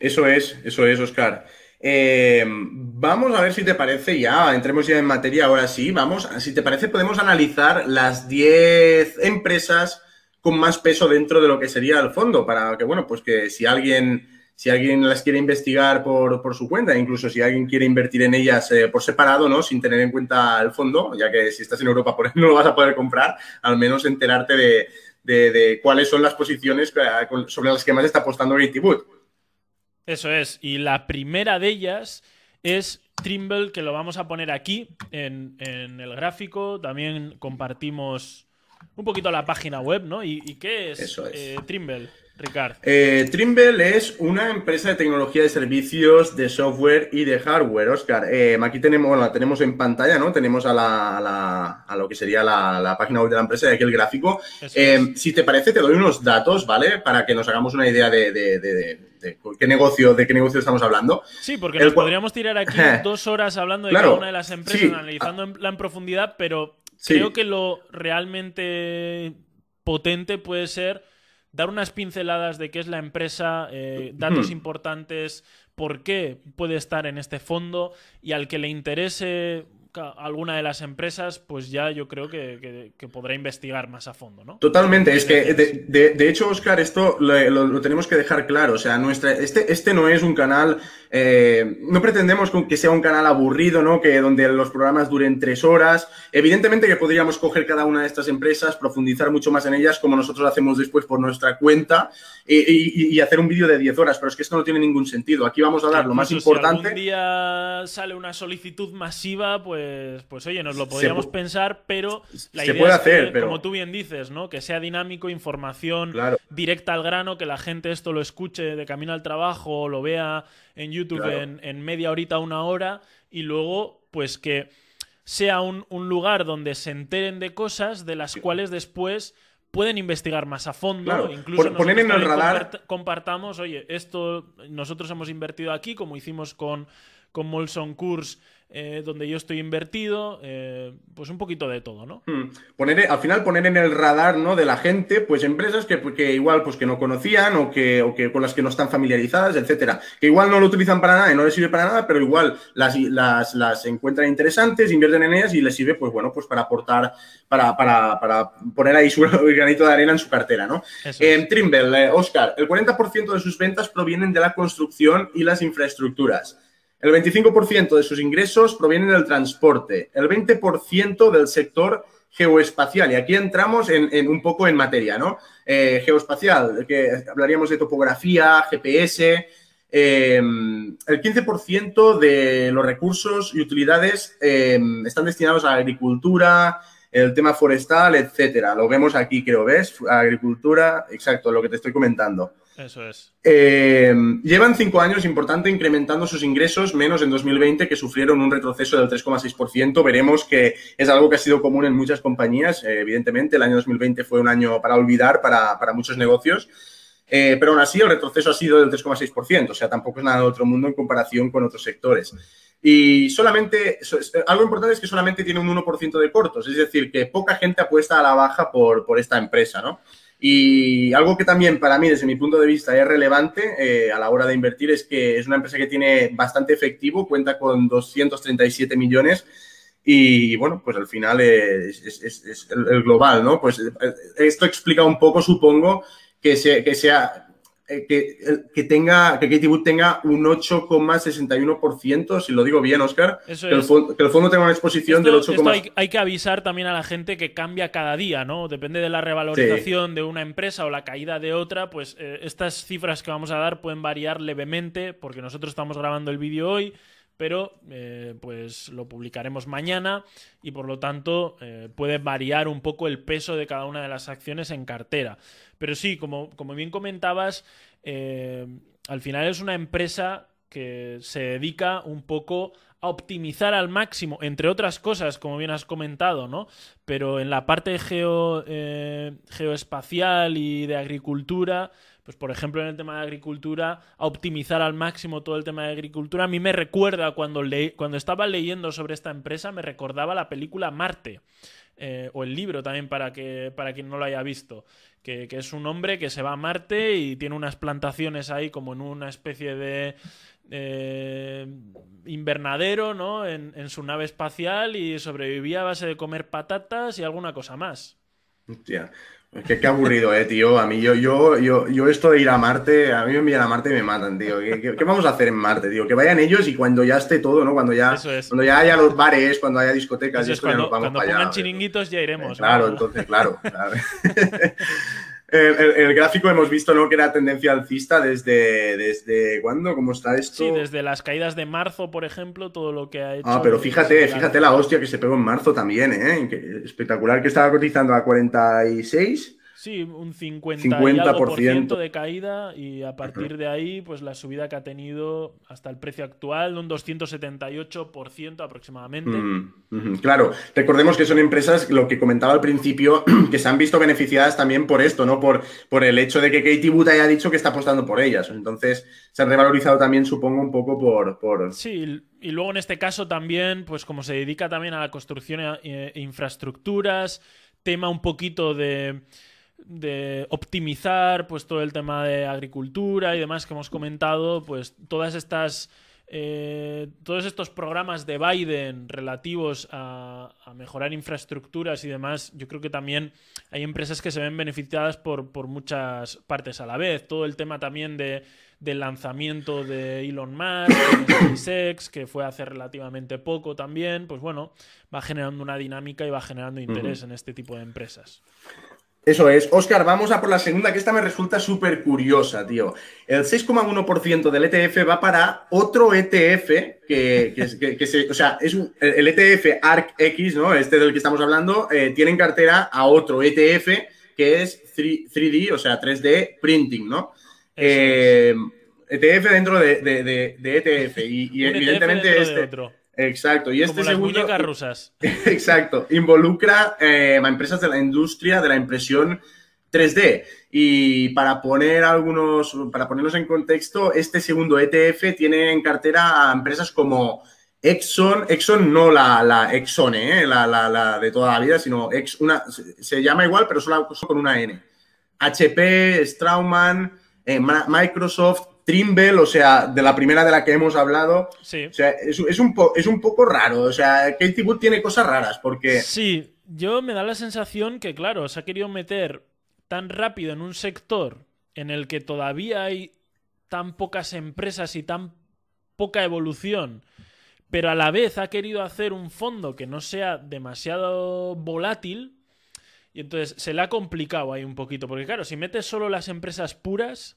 Eso es, eso es, Oscar. Eh, vamos a ver si te parece ya, entremos ya en materia ahora sí, vamos, si te parece podemos analizar las 10 empresas con más peso dentro de lo que sería el fondo, para que, bueno, pues que si alguien, si alguien las quiere investigar por, su cuenta, incluso si alguien quiere invertir en ellas eh, por separado, ¿no? Sin tener en cuenta el fondo, ya que si estás en Europa por [LAUGHS] no lo vas a poder comprar, al menos enterarte de, cuáles son las posiciones sobre las que más está apostando Wood. Eso es. Y la primera de ellas es Trimble, que lo vamos a poner aquí en, el gráfico. También compartimos un poquito la página web, ¿no? ¿Y, qué es, eh, Trimble? Ricard. Eh, Trimble es una empresa de tecnología de servicios, de software y de hardware, Oscar. Eh, aquí tenemos, la tenemos en pantalla, ¿no? Tenemos a, la, a, lo que sería la, página web de la empresa y aquí el gráfico. Si te parece, te doy unos datos, ¿vale? Para que nos hagamos una idea de de qué negocio, de qué negocio estamos hablando. Sí, porque nos podríamos tirar aquí [LAUGHS] dos horas hablando de cada una de las empresas, analizándola en profundidad, pero creo que lo realmente potente puede ser dar unas pinceladas de qué es la empresa, eh, datos importantes, por qué puede estar en este fondo y al que le interese alguna de las empresas, pues ya yo creo que, podrá investigar más a fondo, ¿no? Totalmente, es que de, hecho, Oscar, esto lo, tenemos que dejar claro, o sea, nuestra, este, este no es un canal, eh, no pretendemos que sea un canal aburrido, ¿no? Que donde los programas duren tres horas, evidentemente que podríamos coger cada una de estas empresas, profundizar mucho más en ellas, como nosotros hacemos después por nuestra cuenta, y, hacer un vídeo de 10 horas, pero es que esto no tiene ningún sentido, aquí vamos a dar lo más importante. Si algún día sale una solicitud masiva, pues pues, pues, oye, nos lo podríamos pensar, pero la idea es que, como tú bien dices, ¿no? Que sea dinámico, información directa al grano, que la gente esto lo escuche de camino al trabajo lo vea en YouTube en, media horita, una hora, y luego, pues que sea un, lugar donde se enteren de cosas de las cuales después pueden investigar más a fondo, incluso poner en el radar compartamos, oye, esto nosotros hemos invertido aquí, como hicimos con con Molson Coors eh, donde yo estoy invertido, eh, pues un poquito de todo, ¿no? Hmm. Poner, al final poner en el radar ¿no? de la gente, pues empresas que, que igual pues que no conocían o que, o que con las que no están familiarizadas, etcétera. Que igual no lo utilizan para nada y no les sirve para nada, pero igual las, las, las encuentran interesantes, invierten en ellas y les sirve, pues bueno, pues para aportar, para, para, para poner ahí su [LAUGHS] granito de arena en su cartera, ¿no? En Trimble, eh, Oscar, el 40% de sus ventas provienen de la construcción y las infraestructuras. El 25% de sus ingresos provienen del transporte, el 20% del sector geoespacial. Y aquí entramos en, un poco en materia, ¿no? Eh, geoespacial, que hablaríamos de topografía, GPS. Eh, el 15% de los recursos y utilidades eh, están destinados a la agricultura, el tema forestal, etcétera. Lo vemos aquí, creo, ¿ves? Agricultura, exacto, lo que te estoy comentando. Eso es. Eh, llevan cinco años, importante, incrementando sus ingresos, menos en 2020, que sufrieron un retroceso del 3,6%. Veremos que es algo que ha sido común en muchas compañías. Eh, evidentemente, el año 2020 fue un año para olvidar para, muchos negocios. Eh, pero aún así, el retroceso ha sido del 3,6%. O sea, tampoco es nada de otro mundo en comparación con otros sectores. Y solamente, algo importante es que solamente tiene un 1% de cortos, es decir, que poca gente apuesta a la baja por, por esta empresa, ¿no? Y algo que también para mí, desde mi punto de vista, es relevante eh, a la hora de invertir es que es una empresa que tiene bastante efectivo, cuenta con 237 millones y, bueno, pues al final es, el, global, ¿no? Pues eh, esto explica un poco, supongo, que, que sea eh, que, que, tenga, que Katie Wood tenga un 8,61%, si lo digo bien, Oscar, que, el fondo, tenga una exposición del 8, hay, hay, que avisar también a la gente que cambia cada día, ¿no? Depende de la revalorización de una empresa o la caída de otra, pues eh, estas cifras que vamos a dar pueden variar levemente, porque nosotros estamos grabando el vídeo hoy, pero eh, pues lo publicaremos mañana y por lo tanto puede variar un poco el peso de cada una de las acciones en cartera. Pero sí, como, como bien comentabas, eh, al final es una empresa que se dedica un poco a optimizar al máximo, entre otras cosas, como bien has comentado, ¿no? Pero en la parte geo, eh, geoespacial y de agricultura, pues por ejemplo en el tema de agricultura, a optimizar al máximo todo el tema de agricultura, a mí me recuerda cuando, cuando estaba leyendo sobre esta empresa, me recordaba la película Marte. Eh, o el libro también para, que, para quien no lo haya visto, que, es un hombre que se va a Marte y tiene unas plantaciones ahí como en una especie de eh, invernadero, ¿no? En, en, su nave espacial y sobrevivía a base de comer patatas y alguna cosa más. Hostia. Es que qué aburrido, eh, tío. A mí, yo, yo, yo, yo esto de ir a Marte, a mí me envían a Marte y me matan, tío. ¿Qué, vamos a hacer en Marte, tío? Que vayan ellos y cuando ya esté todo, ¿no? Cuando ya, cuando ya haya los bares, cuando haya discotecas, y esto cuando, ya nos vamos para allá. chiringuitos ya iremos. claro, entonces, claro. claro. [LAUGHS] El, gráfico hemos visto ¿no? que era tendencia alcista desde, desde ¿cuándo? ¿Cómo está esto? Sí, desde las caídas de marzo, por ejemplo, todo lo que ha hecho. Ah, pero fíjate, fíjate la hostia que se pegó en marzo también, ¿eh? espectacular que estaba cotizando a 46 Sí, un 50, de caída y a partir de ahí, pues la subida que ha tenido hasta el precio actual, un 278% aproximadamente. Mm, claro, recordemos que son empresas, lo que comentaba al principio, [CLEARS THROAT] que se han visto beneficiadas también por esto, ¿no? Por, por el hecho de que Katie Wood haya dicho que está apostando por ellas. Entonces, se han revalorizado también, supongo, un poco por... por... Sí, y luego en este caso también, pues como se dedica también a la construcción e infraestructuras, tema un poquito de de optimizar pues todo el tema de agricultura y demás que hemos comentado, pues todas estas eh, todos estos programas de Biden relativos a, mejorar infraestructuras y demás, yo creo que también hay empresas que se ven beneficiadas por, por muchas partes a la vez. Todo el tema también de, del lanzamiento de Elon Musk, de SpaceX, que fue hace relativamente poco también, pues bueno, va generando una dinámica y va generando interés en este tipo de empresas. Eso es. Oscar, vamos a por la segunda, que esta me resulta súper curiosa, tío. El 6,1% del ETF va para otro ETF que, que, se, o sea, es el ETF ARC X, ¿no? Este del que estamos hablando, eh, tiene en cartera a otro ETF que es 3, d o sea, 3D Printing, ¿no? ETF eh, e dentro de, ETF. Y, e evidentemente este. Exacto. Y este las muñecas rusas. [LAUGHS] Exacto. Involucra eh, a empresas de la industria de la impresión 3D. Y para poner algunos, para ponerlos en contexto, este segundo ETF tiene en cartera a empresas como Exxon, Exxon no la, la Exxon, ¿eh? la, la, de toda la vida, sino Ex, una, se llama igual, pero solo con una N. HP, Strauman, eh, Microsoft, Trimble, o sea, de la primera de la que hemos hablado. Sí. O sea, es, un es un poco raro. O sea, Katie Wood tiene cosas raras porque. Sí, yo me da la sensación que, claro, se ha querido meter tan rápido en un sector en el que todavía hay tan pocas empresas y tan poca evolución, pero a la vez ha querido hacer un fondo que no sea demasiado volátil. Y entonces se le ha complicado ahí un poquito, porque claro, si metes solo las empresas puras,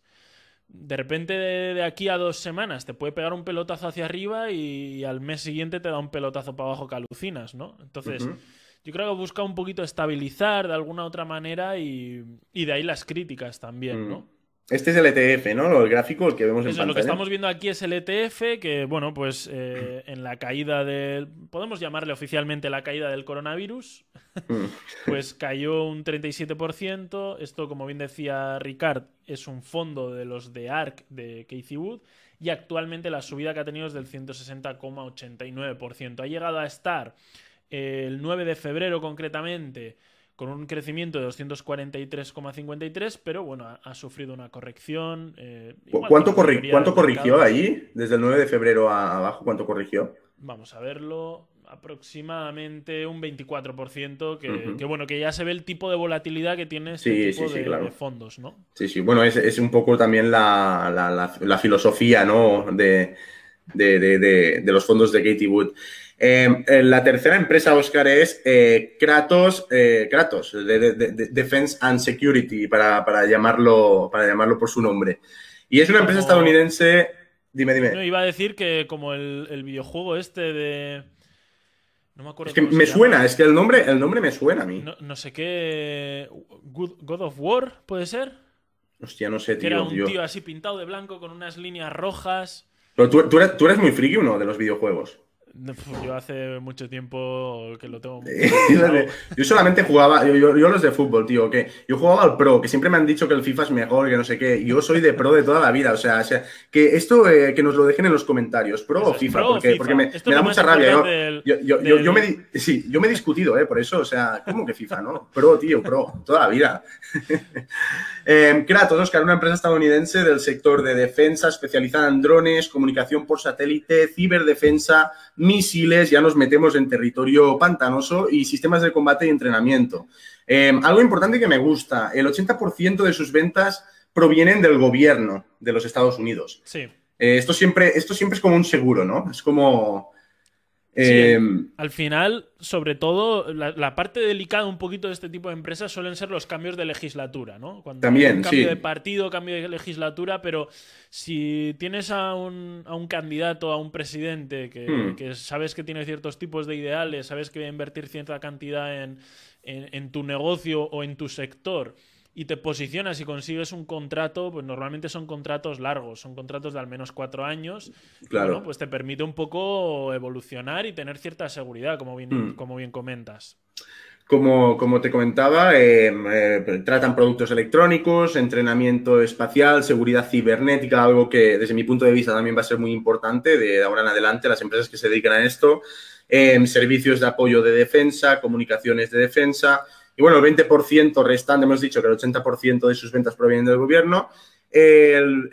de repente de, aquí a dos semanas te puede pegar un pelotazo hacia arriba y, al mes siguiente te da un pelotazo para abajo que alucinas, ¿no? Entonces, yo creo que busca un poquito estabilizar de alguna otra manera y, de ahí las críticas también, ¿no? Este es el ETF, ¿no? El gráfico, el que vemos en Lo que estamos viendo aquí es el ETF, que, bueno, pues eh, en la caída del... Podemos llamarle oficialmente la caída del coronavirus. Mm. [LAUGHS] pues cayó un 37%. Esto, como bien decía Ricard, es un fondo de los de ARC de Casey Wood. Y actualmente la subida que ha tenido es del 160,89%. Ha llegado a estar el 9 de febrero concretamente con un crecimiento de 243,53, pero bueno, ha, sufrido una corrección. Eh, ¿Cuánto, ¿cuánto corrigió ahí? Desde el 9 de febrero a abajo, ¿cuánto corrigió? Vamos a verlo. Aproximadamente un 24%, que, que, bueno, que ya se ve el tipo de volatilidad que tiene este tipo de, fondos, ¿no? Sí, sí, bueno, es, es un poco también la, la, la, filosofía, ¿no? De, de, los fondos de Katie Wood. Em, eh, la tercera empresa, Oscar, es eh, Kratos, eh, Kratos, de, Defense and Security, para, llamarlo, para llamarlo por su nombre. Y es una empresa estadounidense. Dime, dime. No, iba a decir que como el, videojuego este de. No me acuerdo. Es que me suena, es que el nombre, el nombre me suena a mí. No, sé qué. God of War, ¿puede ser? Hostia, no sé, tío. Que era un tío así pintado de blanco con unas líneas rojas. Pero tú, tú, eres, tú eres muy friki, uno de los videojuegos. Yo hace mucho tiempo que lo tengo. [LAUGHS] yo solamente jugaba, yo, los de fútbol, tío, que yo jugaba al pro, que siempre me han dicho que el FIFA es mejor, que no sé qué. Yo soy de pro de toda la vida, o sea, que esto eh, que nos lo dejen en los comentarios, pro o FIFA, porque, porque me, da mucha rabia. Yo, me, sí, yo me he discutido, eh, por eso, o sea, ¿cómo que FIFA, no? Pro, tío, pro, toda la vida. [LAUGHS] eh, Kratos, Oscar, una empresa estadounidense del sector de defensa especializada en drones, comunicación por satélite, ciberdefensa misiles, ya nos metemos en territorio pantanoso y sistemas de combate y entrenamiento. Em, algo importante que me gusta, el 80% de sus ventas provienen del gobierno de los Estados Unidos. Sí. Eh, esto, siempre, esto siempre es como un seguro, ¿no? Es como Em, al final, sobre todo, la, parte delicada un poquito de este tipo de empresas suelen ser los cambios de legislatura, ¿no? Cuando también, un cambio de partido, cambio de legislatura, pero si tienes a un, a un candidato, a un presidente que, hmm. que, sabes que tiene ciertos tipos de ideales, sabes que va a invertir cierta cantidad en, en tu negocio o en tu sector y te posicionas y consigues un contrato, pues normalmente son contratos largos, son contratos de al menos cuatro años. Claro. pues te permite un poco evolucionar y tener cierta seguridad, como bien, mm. como bien comentas. Como, como, te comentaba, em, eh, tratan productos electrónicos, entrenamiento espacial, seguridad cibernética, algo que desde mi punto de vista también va a ser muy importante de ahora en adelante, las empresas que se dedican a esto, em, servicios de apoyo de defensa, comunicaciones de defensa, y bueno, el 20% restante, hemos dicho que el 80% de sus ventas provienen del gobierno. El,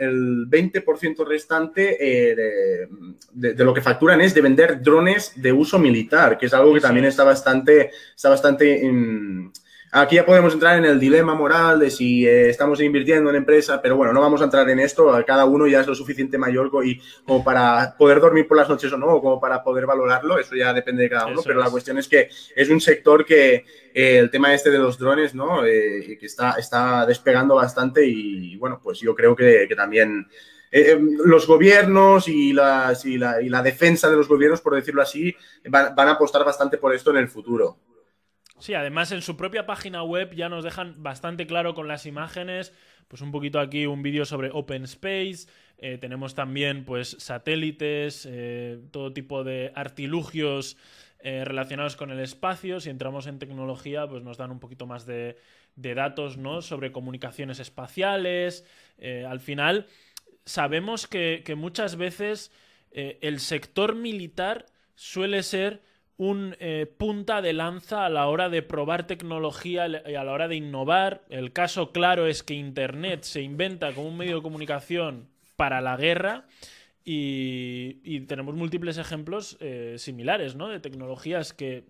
20% restante eh, de, lo que facturan es de vender drones de uso militar, que es algo que también está bastante, está bastante Aquí ya podemos entrar en el dilema moral de si eh, estamos invirtiendo en empresa, pero bueno, no vamos a entrar en esto. Cada uno ya es lo suficiente mayor y, como para poder dormir por las noches o no, o como para poder valorarlo. Eso ya depende de cada uno. pero la cuestión es que es un sector que eh, el tema este de los drones, ¿no? Eh, que está, está despegando bastante y, bueno, pues yo creo que, también. los gobiernos y, las, y, la, y, la, defensa de los gobiernos, por decirlo así, van, van, a apostar bastante por esto en el futuro. Sí, además en su propia página web ya nos dejan bastante claro con las imágenes, pues un poquito aquí un vídeo sobre Open Space, eh, tenemos también pues satélites, eh, todo tipo de artilugios relacionados con el espacio. Si entramos en tecnología, pues nos dan un poquito más de, datos ¿no? sobre comunicaciones espaciales. al final, sabemos que, que muchas veces el sector militar suele ser un eh, punta de lanza a la hora de probar tecnología y a la hora de innovar. El caso claro es que Internet se inventa como un medio de comunicación para la guerra y, tenemos múltiples ejemplos eh, similares, ¿no? De tecnologías que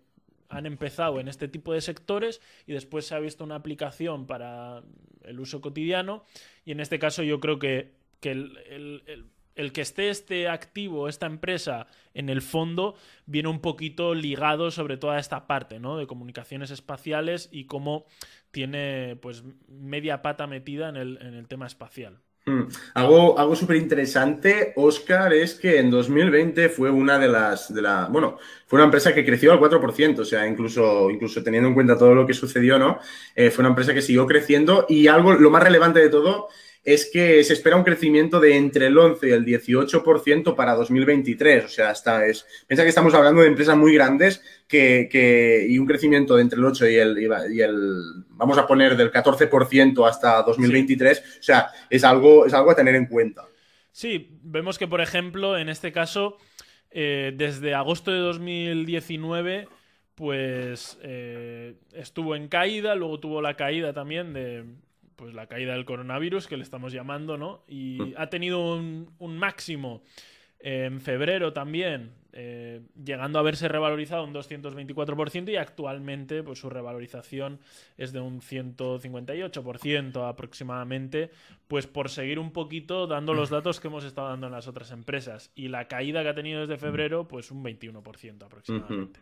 han empezado en este tipo de sectores y después se ha visto una aplicación para el uso cotidiano y en este caso yo creo que, el el que esté este activo, esta empresa, en el fondo, viene un poquito ligado sobre toda esta parte, ¿no? De comunicaciones espaciales y cómo tiene, pues, media pata metida en el, tema espacial. Hmm. Algo, algo súper interesante, Oscar, es que en 2020 fue una de las, de la, bueno, fue una empresa que creció al 4%, o sea, incluso, incluso teniendo en cuenta todo lo que sucedió, ¿no? Eh, fue una empresa que siguió creciendo y algo, lo más relevante de todo es que se espera un crecimiento de entre el 11 y el 18% para 2023. O sea, hasta es, piensa que estamos hablando de empresas muy grandes que, y un crecimiento de entre el 8 y el, y el vamos a poner del 14% hasta 2023. O sea, es algo, es algo a tener en cuenta. Sí, vemos que, por ejemplo, en este caso, eh, desde agosto de 2019 pues eh, estuvo en caída, luego tuvo la caída también de, pues la caída del coronavirus, que le estamos llamando, ¿no? Y mm. ha tenido un, máximo en febrero también, eh, llegando a haberse revalorizado un 224% y actualmente pues su revalorización es de un 158% aproximadamente, pues por seguir un poquito dando los datos que hemos estado dando en las otras empresas. Y la caída que ha tenido desde febrero, pues un 21% aproximadamente.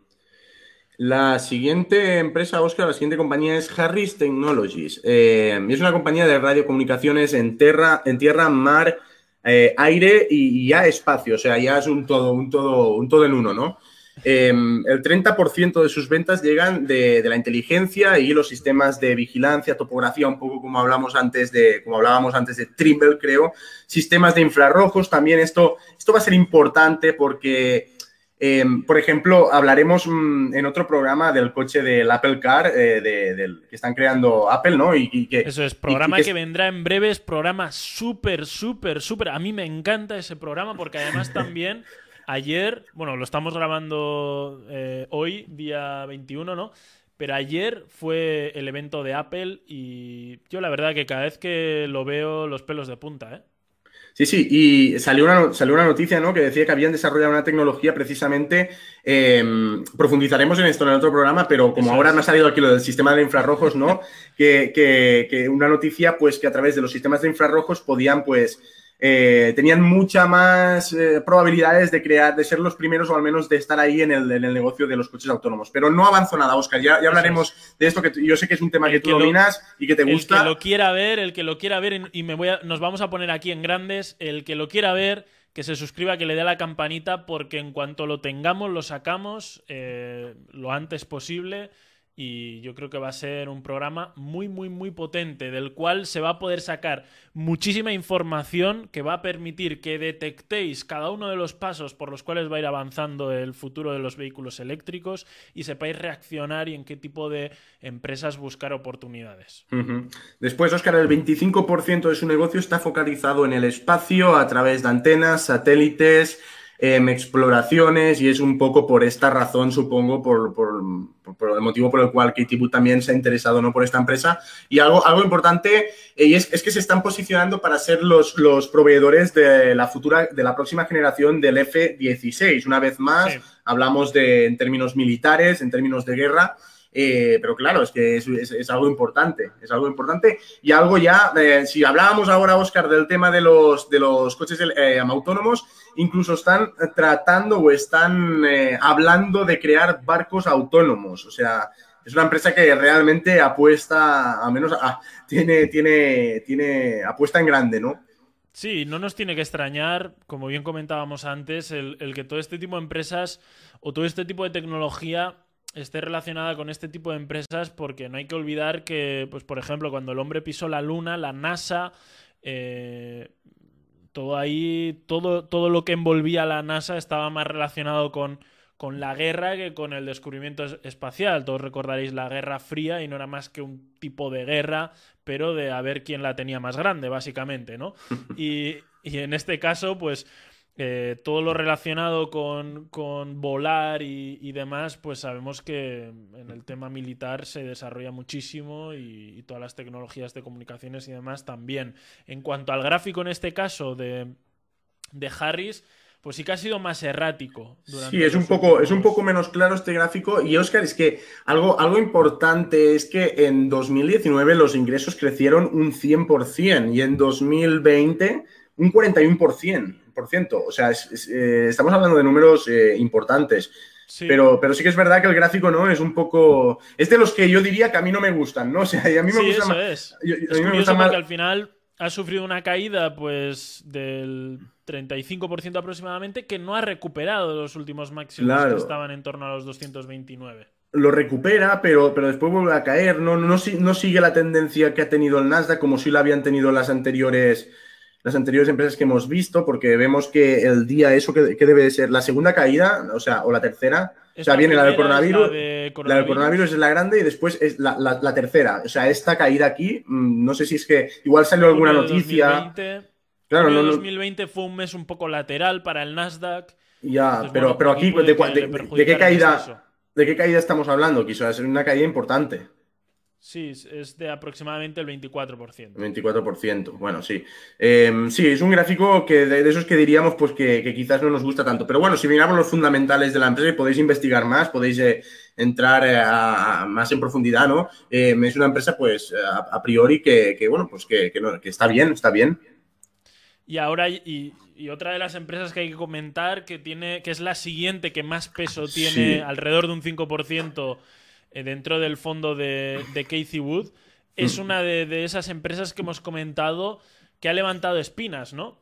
La siguiente empresa, Oscar, la siguiente compañía es Harris Technologies. Eh, es una compañía de radiocomunicaciones en tierra, en tierra mar, eh, aire y, ya espacio. O sea, ya es un todo, un todo, un todo en uno, ¿no? Eh, el 30% de sus ventas llegan de, la inteligencia y los sistemas de vigilancia, topografía, un poco como hablamos antes de, como hablábamos antes de Trimble, creo. Sistemas de infrarrojos también. Esto, esto va a ser importante porque Em, por ejemplo, hablaremos mm, en otro programa del coche del Apple Car eh, del, que están creando Apple, ¿no? Y, que, Eso es, programa que, vendrá en breve, es programa súper, súper, súper. A mí me encanta ese programa porque además también [LAUGHS] ayer, bueno, lo estamos grabando eh, hoy, día 21, ¿no? Pero ayer fue el evento de Apple y yo la verdad que cada vez que lo veo los pelos de punta, ¿eh? Sí, sí, y salió una, salió una noticia ¿no? que decía que habían desarrollado una tecnología precisamente, em, profundizaremos en esto en el otro programa, pero como ahora me ha salido aquí lo del sistema de infrarrojos, ¿no? [LAUGHS] que, que, que una noticia pues que a través de los sistemas de infrarrojos podían pues eh, tenían mucha más eh, probabilidades de crear, de ser los primeros o al menos de estar ahí en el, negocio de los coches autónomos. Pero no avanzo nada, Oscar. Ya, ya hablaremos de esto, que yo sé que es un tema que tú dominas y que te gusta. El que lo quiera ver, el que lo quiera ver, y me voy nos vamos a poner aquí en grandes, el que lo quiera ver que se suscriba, que le dé la campanita, porque en cuanto lo tengamos, lo sacamos eh, lo antes posible y yo creo que va a ser un programa muy, muy, muy potente, del cual se va a poder sacar muchísima información que va a permitir que detectéis cada uno de los pasos por los cuales va a ir avanzando el futuro de los vehículos eléctricos y sepáis reaccionar y en qué tipo de empresas buscar oportunidades. Después, Oscar, el 25% de su negocio está focalizado en el espacio a través de antenas, satélites, Em, exploraciones y es un poco por esta razón, supongo, por, el motivo por el cual Katie también se ha interesado ¿no? por esta empresa. Y algo, algo importante eh, es, que se están posicionando para ser los, los proveedores de la futura, de la próxima generación del F-16. Una vez más, hablamos de, en términos militares, en términos de guerra. Eh, pero claro, es que es, algo importante, es algo importante. Y algo ya, eh, si hablábamos ahora, Oscar, del tema de los, de los coches eh, autónomos, incluso están tratando o están hablando de crear barcos autónomos. O sea, es una empresa que realmente apuesta, al menos tiene, tiene, tiene, apuesta en grande, ¿no? Sí, no nos tiene que extrañar, como bien comentábamos antes, el que todo este tipo de empresas o todo este tipo de tecnología esté relacionada con este tipo de empresas porque no hay que olvidar que, pues por ejemplo, cuando el hombre pisó la luna, la NASA, eh, todo ahí, todo, todo lo que envolvía a la NASA estaba más relacionado con, con la guerra que con el descubrimiento espacial. Todos recordaréis la Guerra Fría y no era más que un tipo de guerra, pero de a ver quién la tenía más grande, básicamente, ¿no? [LAUGHS] Y, en este caso, pues eh, todo lo relacionado con, volar y, demás, pues sabemos que en el tema militar se desarrolla muchísimo y, y, todas las tecnologías de comunicaciones y demás también. En cuanto al gráfico, en este caso de, de Harris, pues sí que ha sido más errático. Sí, es un, poco, es un poco menos claro este gráfico. Y Oscar, es que algo, algo importante es que en 2019 los ingresos crecieron un 100% y en 2020 un 41%. O sea, eh, estamos hablando de números eh, importantes. Pero, pero sí que es verdad que el gráfico no es un poco. Es de los que yo diría que a mí no me gustan, ¿no? [LAUGHS] O sea, a mí me gusta más. Es, es curioso porque al final ha sufrido una caída, pues, del 35% aproximadamente, que no ha recuperado los últimos máximos que estaban en torno a los 229. Lo recupera, pero, pero después vuelve a caer. No, no, no sigue la tendencia que ha tenido el Nasdaq, como si la habían tenido las anteriores, las anteriores empresas que hemos visto, porque vemos que el día, eso que, debe ser la segunda caída, o sea, o la tercera, o sea, viene la del coronavirus, la, del coronavirus es la grande y después es la, tercera. O sea, esta caída aquí, mm, no sé si es que igual salió alguna noticia. Claro, no, 2020 fue un mes un poco lateral para el Nasdaq. Ya, pero, pero aquí, de, qué caída, ¿de qué caída estamos hablando? Quizás es una caída importante. Sí, es de aproximadamente el 24%. 24%, bueno, sí. Em, sí, es un gráfico que de, esos que diríamos pues que, quizás no nos gusta tanto. Pero bueno, si miramos los fundamentales de la empresa, podéis investigar más, podéis eh, entrar eh, más en profundidad, ¿no? Em, es una empresa, pues, a, priori que, bueno, pues que, que está bien, está bien. Y ahora, y, otra de las empresas que hay que comentar, que, tiene, que es la siguiente que más peso tiene, alrededor de un 5% eh, dentro del fondo de, de Casey Wood, es una de, esas empresas que hemos comentado que ha levantado espinas, ¿no?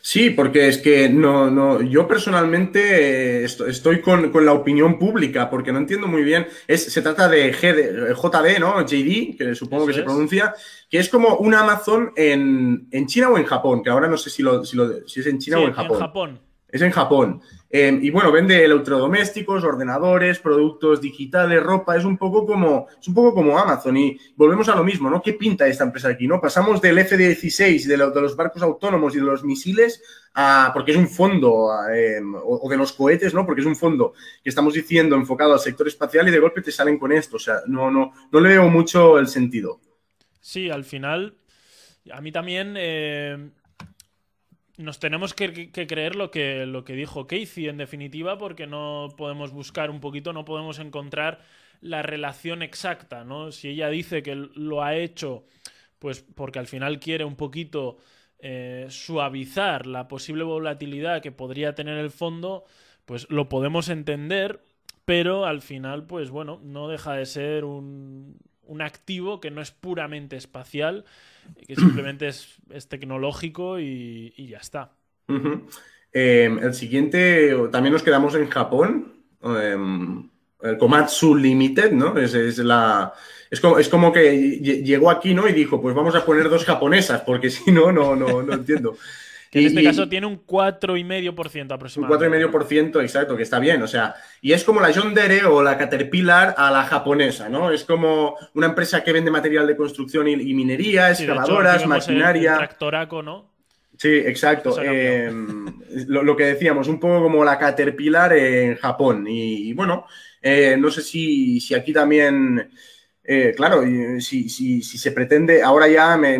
Sí, porque es que no, no, yo personalmente eh, estoy con, la opinión pública, porque no entiendo muy bien. Es, se trata de JD, ¿no? JD, que supongo que se pronuncia, que es como un Amazon en, China o en Japón, que ahora no sé si, lo, si, es en China o en Japón. En Japón. Es en Japón. Em, y bueno, vende electrodomésticos, ordenadores, productos digitales, ropa. Es un poco como, es un poco como Amazon. Y volvemos a lo mismo, ¿no? ¿Qué pinta esta empresa aquí, no? Pasamos del F-16, de, de, los barcos autónomos y de los misiles, a, porque es un fondo, em, o, de los cohetes, ¿no? Porque es un fondo que estamos diciendo enfocado al sector espacial y de golpe te salen con esto. O sea, no, no, no le veo mucho el sentido. Sí, al final, a mí también eh, nos tenemos que, creer lo que, lo que dijo Casey, en definitiva, porque no podemos buscar un poquito, no podemos encontrar la relación exacta, ¿no? Si ella dice que lo ha hecho, pues porque al final quiere un poquito eh, suavizar la posible volatilidad que podría tener el fondo, pues lo podemos entender, pero al final, pues bueno, no deja de ser un, un activo que no es puramente espacial, que simplemente es, tecnológico y, ya está. Em, el siguiente, también nos quedamos en Japón. Em, el Komatsu Limited, ¿no? Es, la, es, como, es como que llegó aquí, ¿no? Y dijo, pues vamos a poner dos japonesas, porque [LAUGHS] si no, no, no, no entiendo en este caso tiene un 4,5% aproximadamente. Un 4,5%, exacto, que está bien. O sea, y es como la John Deere o la Caterpillar a la japonesa, ¿no? Es como una empresa que vende material de construcción y, minería, excavadoras, maquinaria. tractoraco, ¿no? Sí, exacto. Em, lo, que decíamos, un poco como la Caterpillar en Japón. Y, bueno, eh, no sé si, si aquí también eh, claro, si, si, si, se pretende, ahora ya me,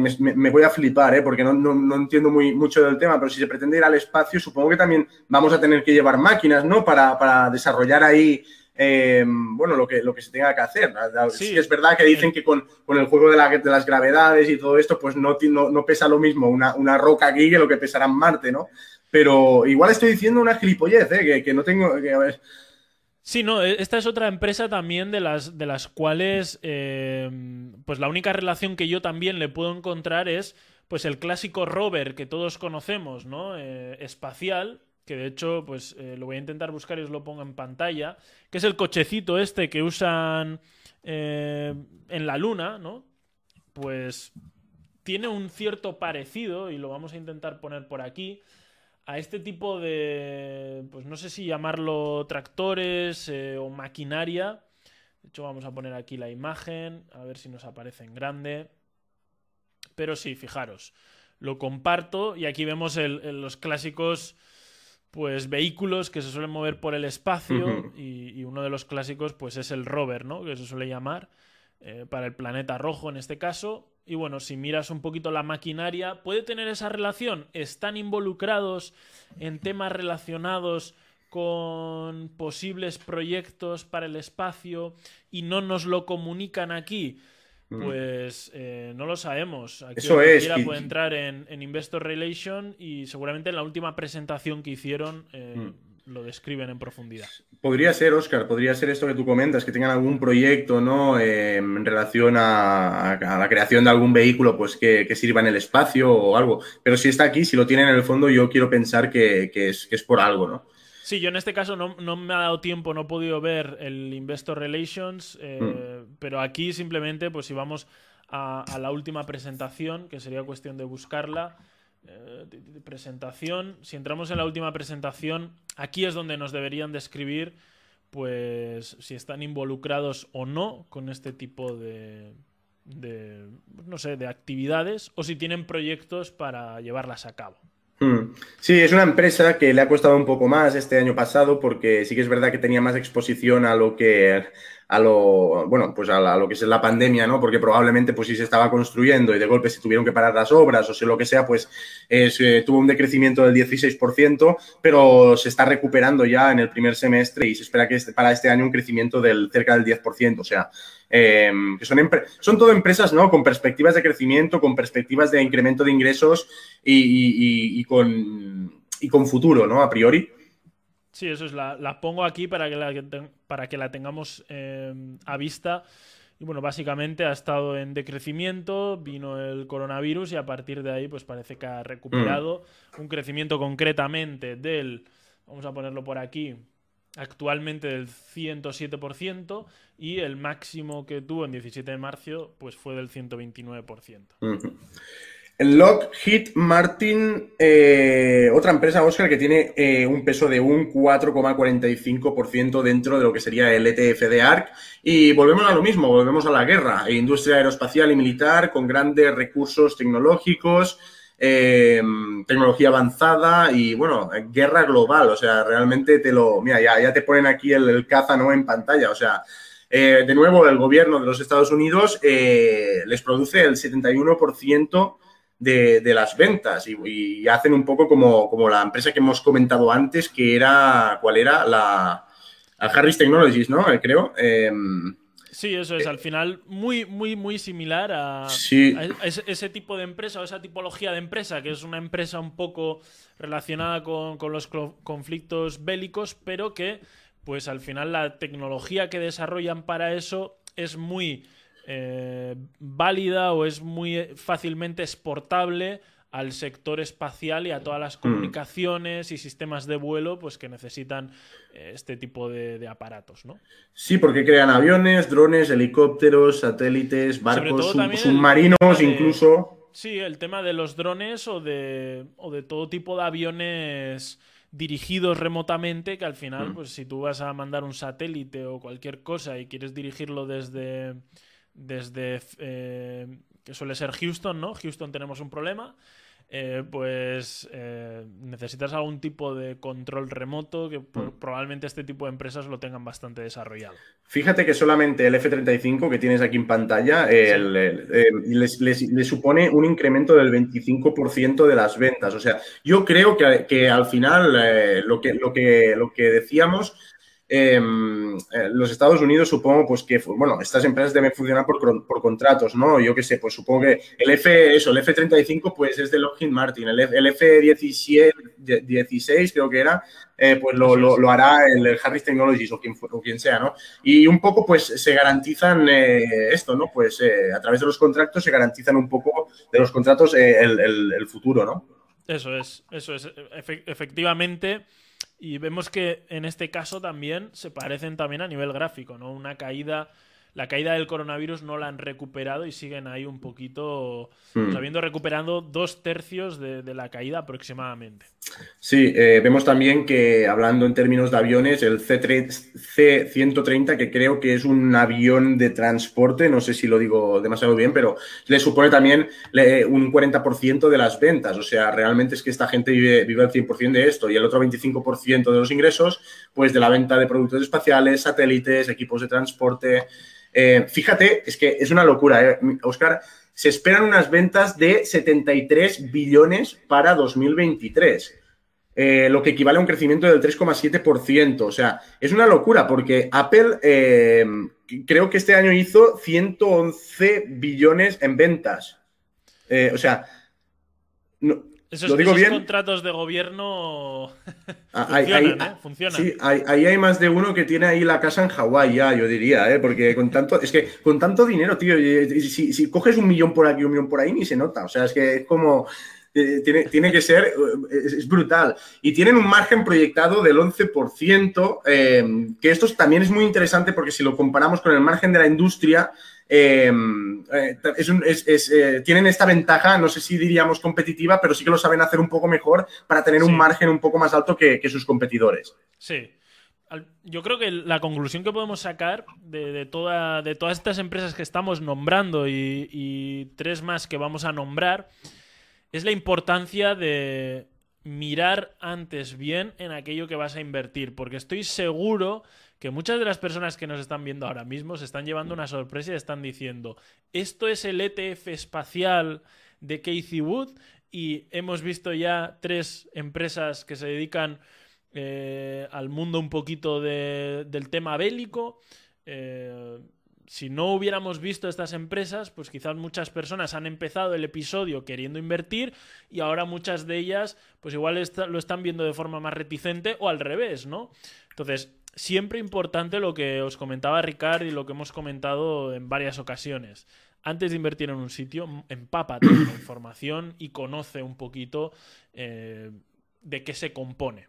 voy a flipar, ¿eh? porque no, no, entiendo muy, mucho del tema, pero si se pretende ir al espacio, supongo que también vamos a tener que llevar máquinas, ¿no? Para, para desarrollar ahí, eh, bueno, lo que, lo que se tenga que hacer. Sí, es verdad que dicen que con, con el juego de, la, de, las gravedades y todo esto, pues no, no, pesa lo mismo una, una, roca aquí que lo que pesará en Marte, ¿no? Pero igual estoy diciendo una gilipollez, ¿eh? Que, que no tengo... Que, a ver, Sí, no, e, esta es otra empresa también de las, de las cuales, eh, pues la única relación que yo también le puedo encontrar es, pues el clásico rover que todos conocemos, ¿no? Eh, espacial, que de hecho, pues eh, lo voy a intentar buscar y os lo pongo en pantalla, que es el cochecito este que usan en la luna, ¿no? Pues tiene un cierto parecido, y lo vamos a intentar poner por aquí, a este tipo de, pues no sé si llamarlo tractores eh, o maquinaria. De hecho, vamos a poner aquí la imagen, a ver si nos aparece en grande. Pero sí, fijaros, lo comparto y aquí vemos los clásicos pues vehículos que se suelen mover por el espacio y, uno de los clásicos pues es el rover, ¿no? Que se suele llamar eh, para el planeta rojo en este caso. Y bueno, si miras un poquito la maquinaria, ¿puede tener esa relación? ¿Están involucrados en temas relacionados con posibles proyectos para el espacio y no nos lo comunican aquí? Mm. Pues eh, no lo sabemos. Aquí Eso es. puede entrar en, Investor Relation y seguramente en la última presentación que hicieron eh, mm. Lo describen en profundidad. Podría ser, Oscar, podría ser esto que tú comentas, que tengan algún proyecto ¿no? Eh, en relación a, la creación de algún vehículo pues que, sirva en el espacio o algo. Pero si está aquí, si lo tienen en el fondo, yo quiero pensar que, es, que es por algo, ¿no? Sí, yo en este caso no, me ha dado tiempo, no he podido ver el Investor Relations, eh, mm. pero aquí simplemente, pues si vamos a, la última presentación, que sería cuestión de buscarla, eh, presentación, si entramos en la última presentación, aquí es donde nos deberían describir, pues si están involucrados o no con este tipo de, de no sé, de actividades o si tienen proyectos para llevarlas a cabo. Hmm. Sí, es una empresa que le ha costado un poco más este año pasado porque sí que es verdad que tenía más exposición a lo que a lo bueno pues a, lo que es la pandemia no porque probablemente pues si se estaba construyendo y de golpe se tuvieron que parar las obras o sea lo que sea pues eh, tuvo un decrecimiento del 16% pero se está recuperando ya en el primer semestre y se espera que este, para este año un crecimiento del cerca del 10% o sea Em, que son, son todo empresas ¿no? con perspectivas de crecimiento, con perspectivas de incremento de ingresos y, con, y con futuro, ¿no? A priori. Sí, eso es, la, pongo aquí para que la, para que la tengamos em, a vista. Y bueno, básicamente ha estado en decrecimiento, vino el coronavirus y a partir de ahí pues parece que ha recuperado mm. un crecimiento concretamente del, vamos a ponerlo por aquí, actualmente del 107% y el máximo que tuvo en 17 de marzo pues fue del 129%. El Lockheed Martin, eh, otra empresa, Oscar, que tiene eh, un peso de un 4,45% dentro de lo que sería el ETF de ARC. Y volvemos a lo mismo, volvemos a la guerra. Industria aeroespacial y militar con grandes recursos tecnológicos, Em, tecnología avanzada y, bueno, guerra global. O sea, realmente te lo. Mira, ya, ya te ponen aquí el, caza, ¿no? En pantalla. O sea, eh, de nuevo, el gobierno de los Estados Unidos eh, les produce el 71% de, de, las ventas y, hacen un poco como, como, la empresa que hemos comentado antes, que era. ¿Cuál era? La. Harris Technologies, ¿no? Eh, creo. Sí, eso es. Al final, muy, muy, muy similar a, ese, tipo de empresa o esa tipología de empresa, que es una empresa un poco relacionada con, los conflictos bélicos, pero que, pues al final, la tecnología que desarrollan para eso es muy eh, válida o es muy fácilmente exportable al sector espacial y a todas las mm. comunicaciones y sistemas de vuelo pues que necesitan eh, este tipo de, aparatos, ¿no? Sí, porque crean aviones, drones, helicópteros, satélites, barcos, submarinos incluso. Sí, el tema de los drones o de, o de todo tipo de aviones dirigidos remotamente que al final, mm. pues si tú vas a mandar un satélite o cualquier cosa y quieres dirigirlo desde, desde eh, que suele ser Houston, ¿no? Houston tenemos un problema eh, pues eh, necesitas algún tipo de control remoto que mm. probablemente este tipo de empresas lo tengan bastante desarrollado. Fíjate que solamente el F-35 que tienes aquí en pantalla eh, le supone un incremento del 25% de las ventas. O sea, yo creo que, al final lo, que, lo, que, lo que decíamos eh, los Estados Unidos supongo pues que, bueno, estas empresas deben funcionar por, por contratos, ¿no? Yo qué sé, pues supongo que el F, eso, el F-35 pues es de Lockheed Martin, el, F-16 creo que era, eh, pues lo, hará el, Harris Technologies o quien, o quien sea, ¿no? Y un poco pues se garantizan eh, esto, ¿no? Pues a través de los contratos se garantizan un poco de los contratos el, el, futuro, ¿no? Eso es, eso es. efectivamente y vemos que en este caso también se parecen también a nivel gráfico, ¿no? Una caída la caída del coronavirus no la han recuperado y siguen ahí un poquito, hmm. habiendo recuperado dos tercios de, la caída aproximadamente. Sí, eh, vemos también que hablando en términos de aviones, el C-130, que creo que es un avión de transporte, no sé si lo digo demasiado bien, pero le supone también un 40% de las ventas. O sea, realmente es que esta gente vive, vive el 100% de esto y el otro 25% de los ingresos, pues de la venta de productos espaciales, satélites, equipos de transporte. Eh, fíjate, es que es una locura, ¿eh? Oscar. Se esperan unas ventas de 73 billones para 2023. Eh, lo que equivale a un crecimiento del 3,7%. O sea, es una locura porque Apple creo que este año hizo 111 billones en ventas. o sea, esos, ¿Lo digo bien? contratos de gobierno [LAUGHS] ah, funcionan, ¿eh? Sí, ahí hay más de uno que tiene ahí la casa en Hawái ya, yo diría, ¿eh? Porque con tanto, es que con tanto dinero, tío, si, si coges un millón por aquí, un millón por ahí, ni se nota. O sea, es que es como... Eh, tiene, tiene, que ser, eh, es, brutal. Y tienen un margen proyectado del 11%, que esto también es muy interesante porque si lo comparamos con el margen de la industria, Em, eh, eh, tienen esta ventaja, no sé si diríamos competitiva, pero sí que lo saben hacer un poco mejor para tener un margen un poco más alto que, sus competidores. Sí. Yo creo que la conclusión que podemos sacar de, toda, de todas estas empresas que estamos nombrando y tres más que vamos a nombrar es la importancia de mirar antes bien en aquello que vas a invertir, porque estoy seguro que muchas de las personas que nos están viendo ahora mismo se están llevando una sorpresa y están diciendo, esto es el ETF espacial de Casey Wood y hemos visto ya tres empresas que se dedican eh, al mundo un poquito del tema bélico. Eh, si no hubiéramos visto estas empresas, pues quizás muchas personas han empezado el episodio queriendo invertir y ahora muchas de ellas, pues igual lo están viendo de forma más reticente o al revés, ¿no? Entonces, siempre importante lo que os comentaba Ricard y lo que hemos comentado en varias ocasiones. Antes de invertir en un sitio, empápate con la [CLEARS THROAT] información y conoce un poquito eh, de qué se compone.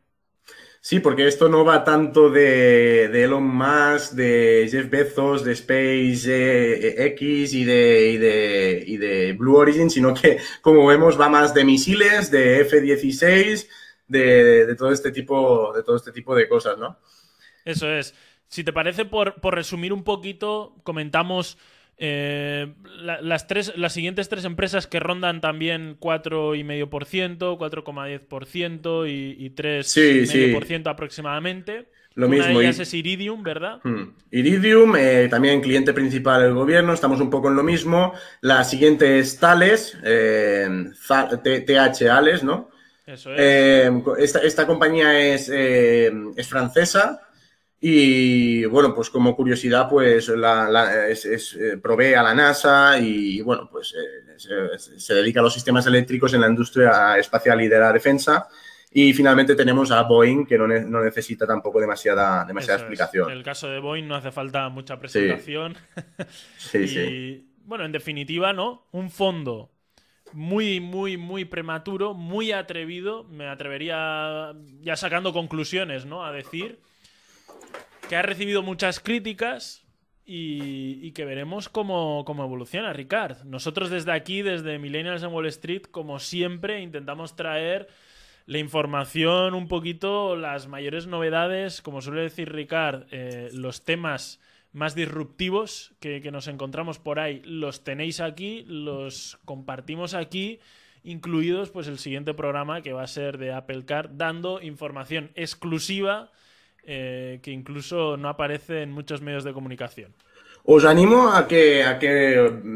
Sí, porque esto no va tanto de, Elon Musk, de Jeff Bezos, de SpaceX y de, y, de, Blue Origin, sino que, como vemos, va más de misiles, de F-16, de, todo este tipo, de todo este tipo de cosas, ¿no? Eso es. Si te parece, por, por resumir un poquito, comentamos eh, las, tres, las siguientes tres empresas que rondan también 4,5%, 4,10% y, y 3,5% aproximadamente. Lo Una mismo. de ellas es Iridium, ¿verdad? Hmm. Iridium, eh, también cliente principal del gobierno, estamos un poco en lo mismo. La siguiente es Thales, eh, TH Ales, ¿no? Eso es. esta, esta, compañía es, es francesa, y bueno, pues como curiosidad, pues la, es, eh, provee a la NASA y bueno, pues eh, se, dedica a los sistemas eléctricos en la industria espacial y de la defensa. Y finalmente tenemos a Boeing, que no, necesita tampoco demasiada, demasiada explicación. En el caso de Boeing no hace falta mucha presentación. [LAUGHS] Sí, [LAUGHS] sí. y, Bueno, en definitiva, ¿no? Un fondo muy, muy, muy prematuro, muy atrevido. Me atrevería, ya sacando conclusiones, ¿no? A decir que ha recibido muchas críticas y, que veremos cómo, evoluciona, Ricard. Nosotros desde aquí, desde Millennials en Wall Street, como siempre, intentamos traer la información un poquito, las mayores novedades, como suele decir Ricard, eh, los temas más disruptivos que, que, nos encontramos por ahí, los tenéis aquí, los compartimos aquí, incluidos pues el siguiente programa que va a ser de Apple Car, dando información exclusiva eh, que incluso no aparece en muchos medios de comunicación. Os animo a que, a que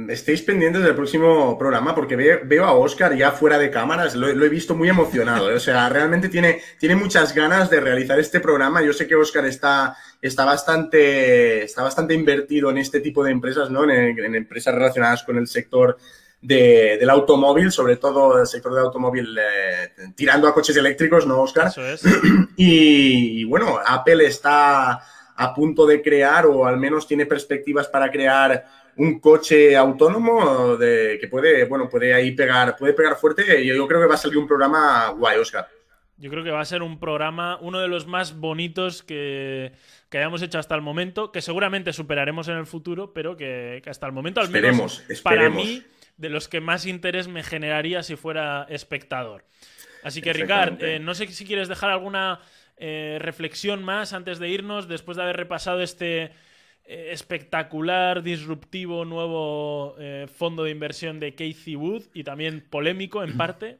estéis pendientes del próximo programa porque veo a Oscar ya fuera de cámaras, lo, he visto muy emocionado. ¿eh? O sea, realmente tiene, tiene muchas ganas de realizar este programa. Yo sé que Oscar está, está, bastante, está bastante invertido en este tipo de empresas, ¿no? en empresas relacionadas con el sector del automóvil, sobre todo el sector del automóvil eh, tirando a coches eléctricos, ¿no, Oscar? Eso es. [CLEARS THROAT] Y, bueno, Apple está a punto de crear, o al menos tiene perspectivas para crear un coche autónomo de, que puede, bueno, puede ahí pegar, puede pegar fuerte yo creo que va a salir un programa guay, Oscar. Yo creo que va a ser un programa, uno de los más bonitos que, hayamos hecho hasta el momento, que seguramente superaremos en el futuro, pero que, hasta el momento, al menos para mí, de los que más interés me generaría si fuera espectador. Así que, Ricard, eh, no sé si quieres dejar alguna eh, reflexión más antes de irnos, después de haber repasado este eh, espectacular, disruptivo nuevo fondo de inversión de Casey Wood y también polémico en [CLEARS THROAT] parte.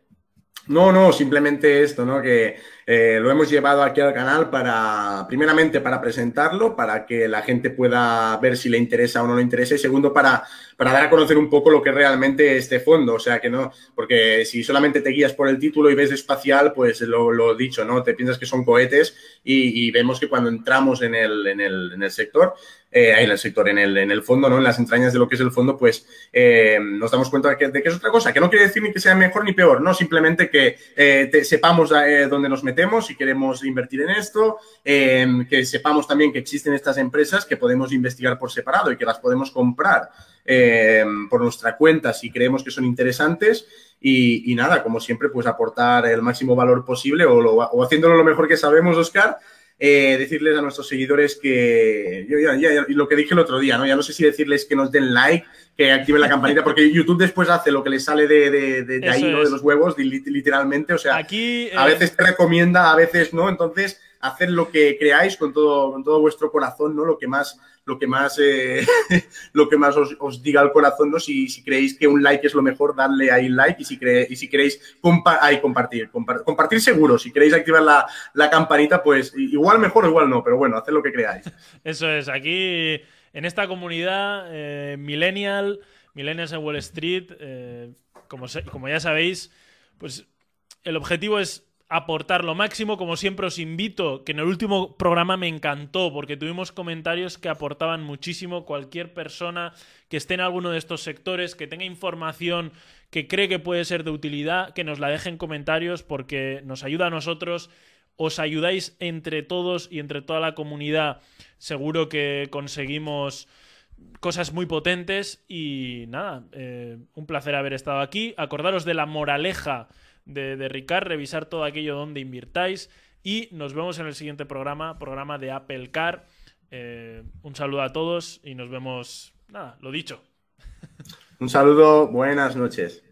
No, no, simplemente esto, ¿no? Que eh, lo hemos llevado aquí al canal para, primeramente, para presentarlo, para que la gente pueda ver si le interesa o no le interesa, y segundo, para, para dar a conocer un poco lo que es realmente este fondo. O sea, que no, porque si solamente te guías por el título y ves espacial, pues lo, lo dicho, ¿no? Te piensas que son cohetes y, vemos que cuando entramos en el, en el, en el sector, eh, en el sector, en el, en el fondo, ¿no? En las entrañas de lo que es el fondo, pues eh, nos damos cuenta de que, de que, es otra cosa, que no quiere decir ni que sea mejor ni peor, ¿no? Simplemente que sepamos dónde nos metemos, si queremos invertir en esto, em, que sepamos también que existen estas empresas que podemos investigar por separado y que las podemos comprar em, por nuestra cuenta si creemos que son interesantes. Y, nada, como siempre, pues aportar el máximo valor posible o, o haciéndolo lo mejor que sabemos, Oscar, eh, decirles a nuestros seguidores que, yo ya, ya, lo que dije el otro día, ¿no? Ya no sé si decirles que nos den like, que activen la [LAUGHS] campanita, porque YouTube después hace lo que les sale de, de, de, ahí, ¿no? De los huevos, literalmente. O sea, Aquí, a veces te recomienda, a veces no. Entonces, hacer lo que creáis con todo, con todo vuestro corazón, ¿no? Lo que más, lo que más, eh, [LAUGHS] lo que más os, diga el corazón, ¿no? Si, creéis que un like es lo mejor, darle ahí like y si, y si queréis compartir, compartir seguro. Si queréis activar la, la, campanita, pues igual mejor o igual no, pero bueno, haced lo que creáis. [LAUGHS] Eso es, aquí en esta comunidad eh, millennial, millennials en Wall Street, eh, como, como ya sabéis, pues el objetivo es aportar lo máximo. Como siempre os invito, que en el último programa me encantó porque tuvimos comentarios que aportaban muchísimo. Cualquier persona que esté en alguno de estos sectores, que tenga información que cree que puede ser de utilidad, que nos la deje en comentarios porque nos ayuda a nosotros. Os ayudáis entre todos y entre toda la comunidad. Seguro que conseguimos cosas muy potentes y nada, eh, un placer haber estado aquí. Acordaros de la moraleja de, de Ricard, revisar todo aquello donde invirtáis y nos vemos en el siguiente programa, programa de Apple Car. Eh, un saludo a todos y nos vemos, nada, lo dicho. Un saludo, buenas noches.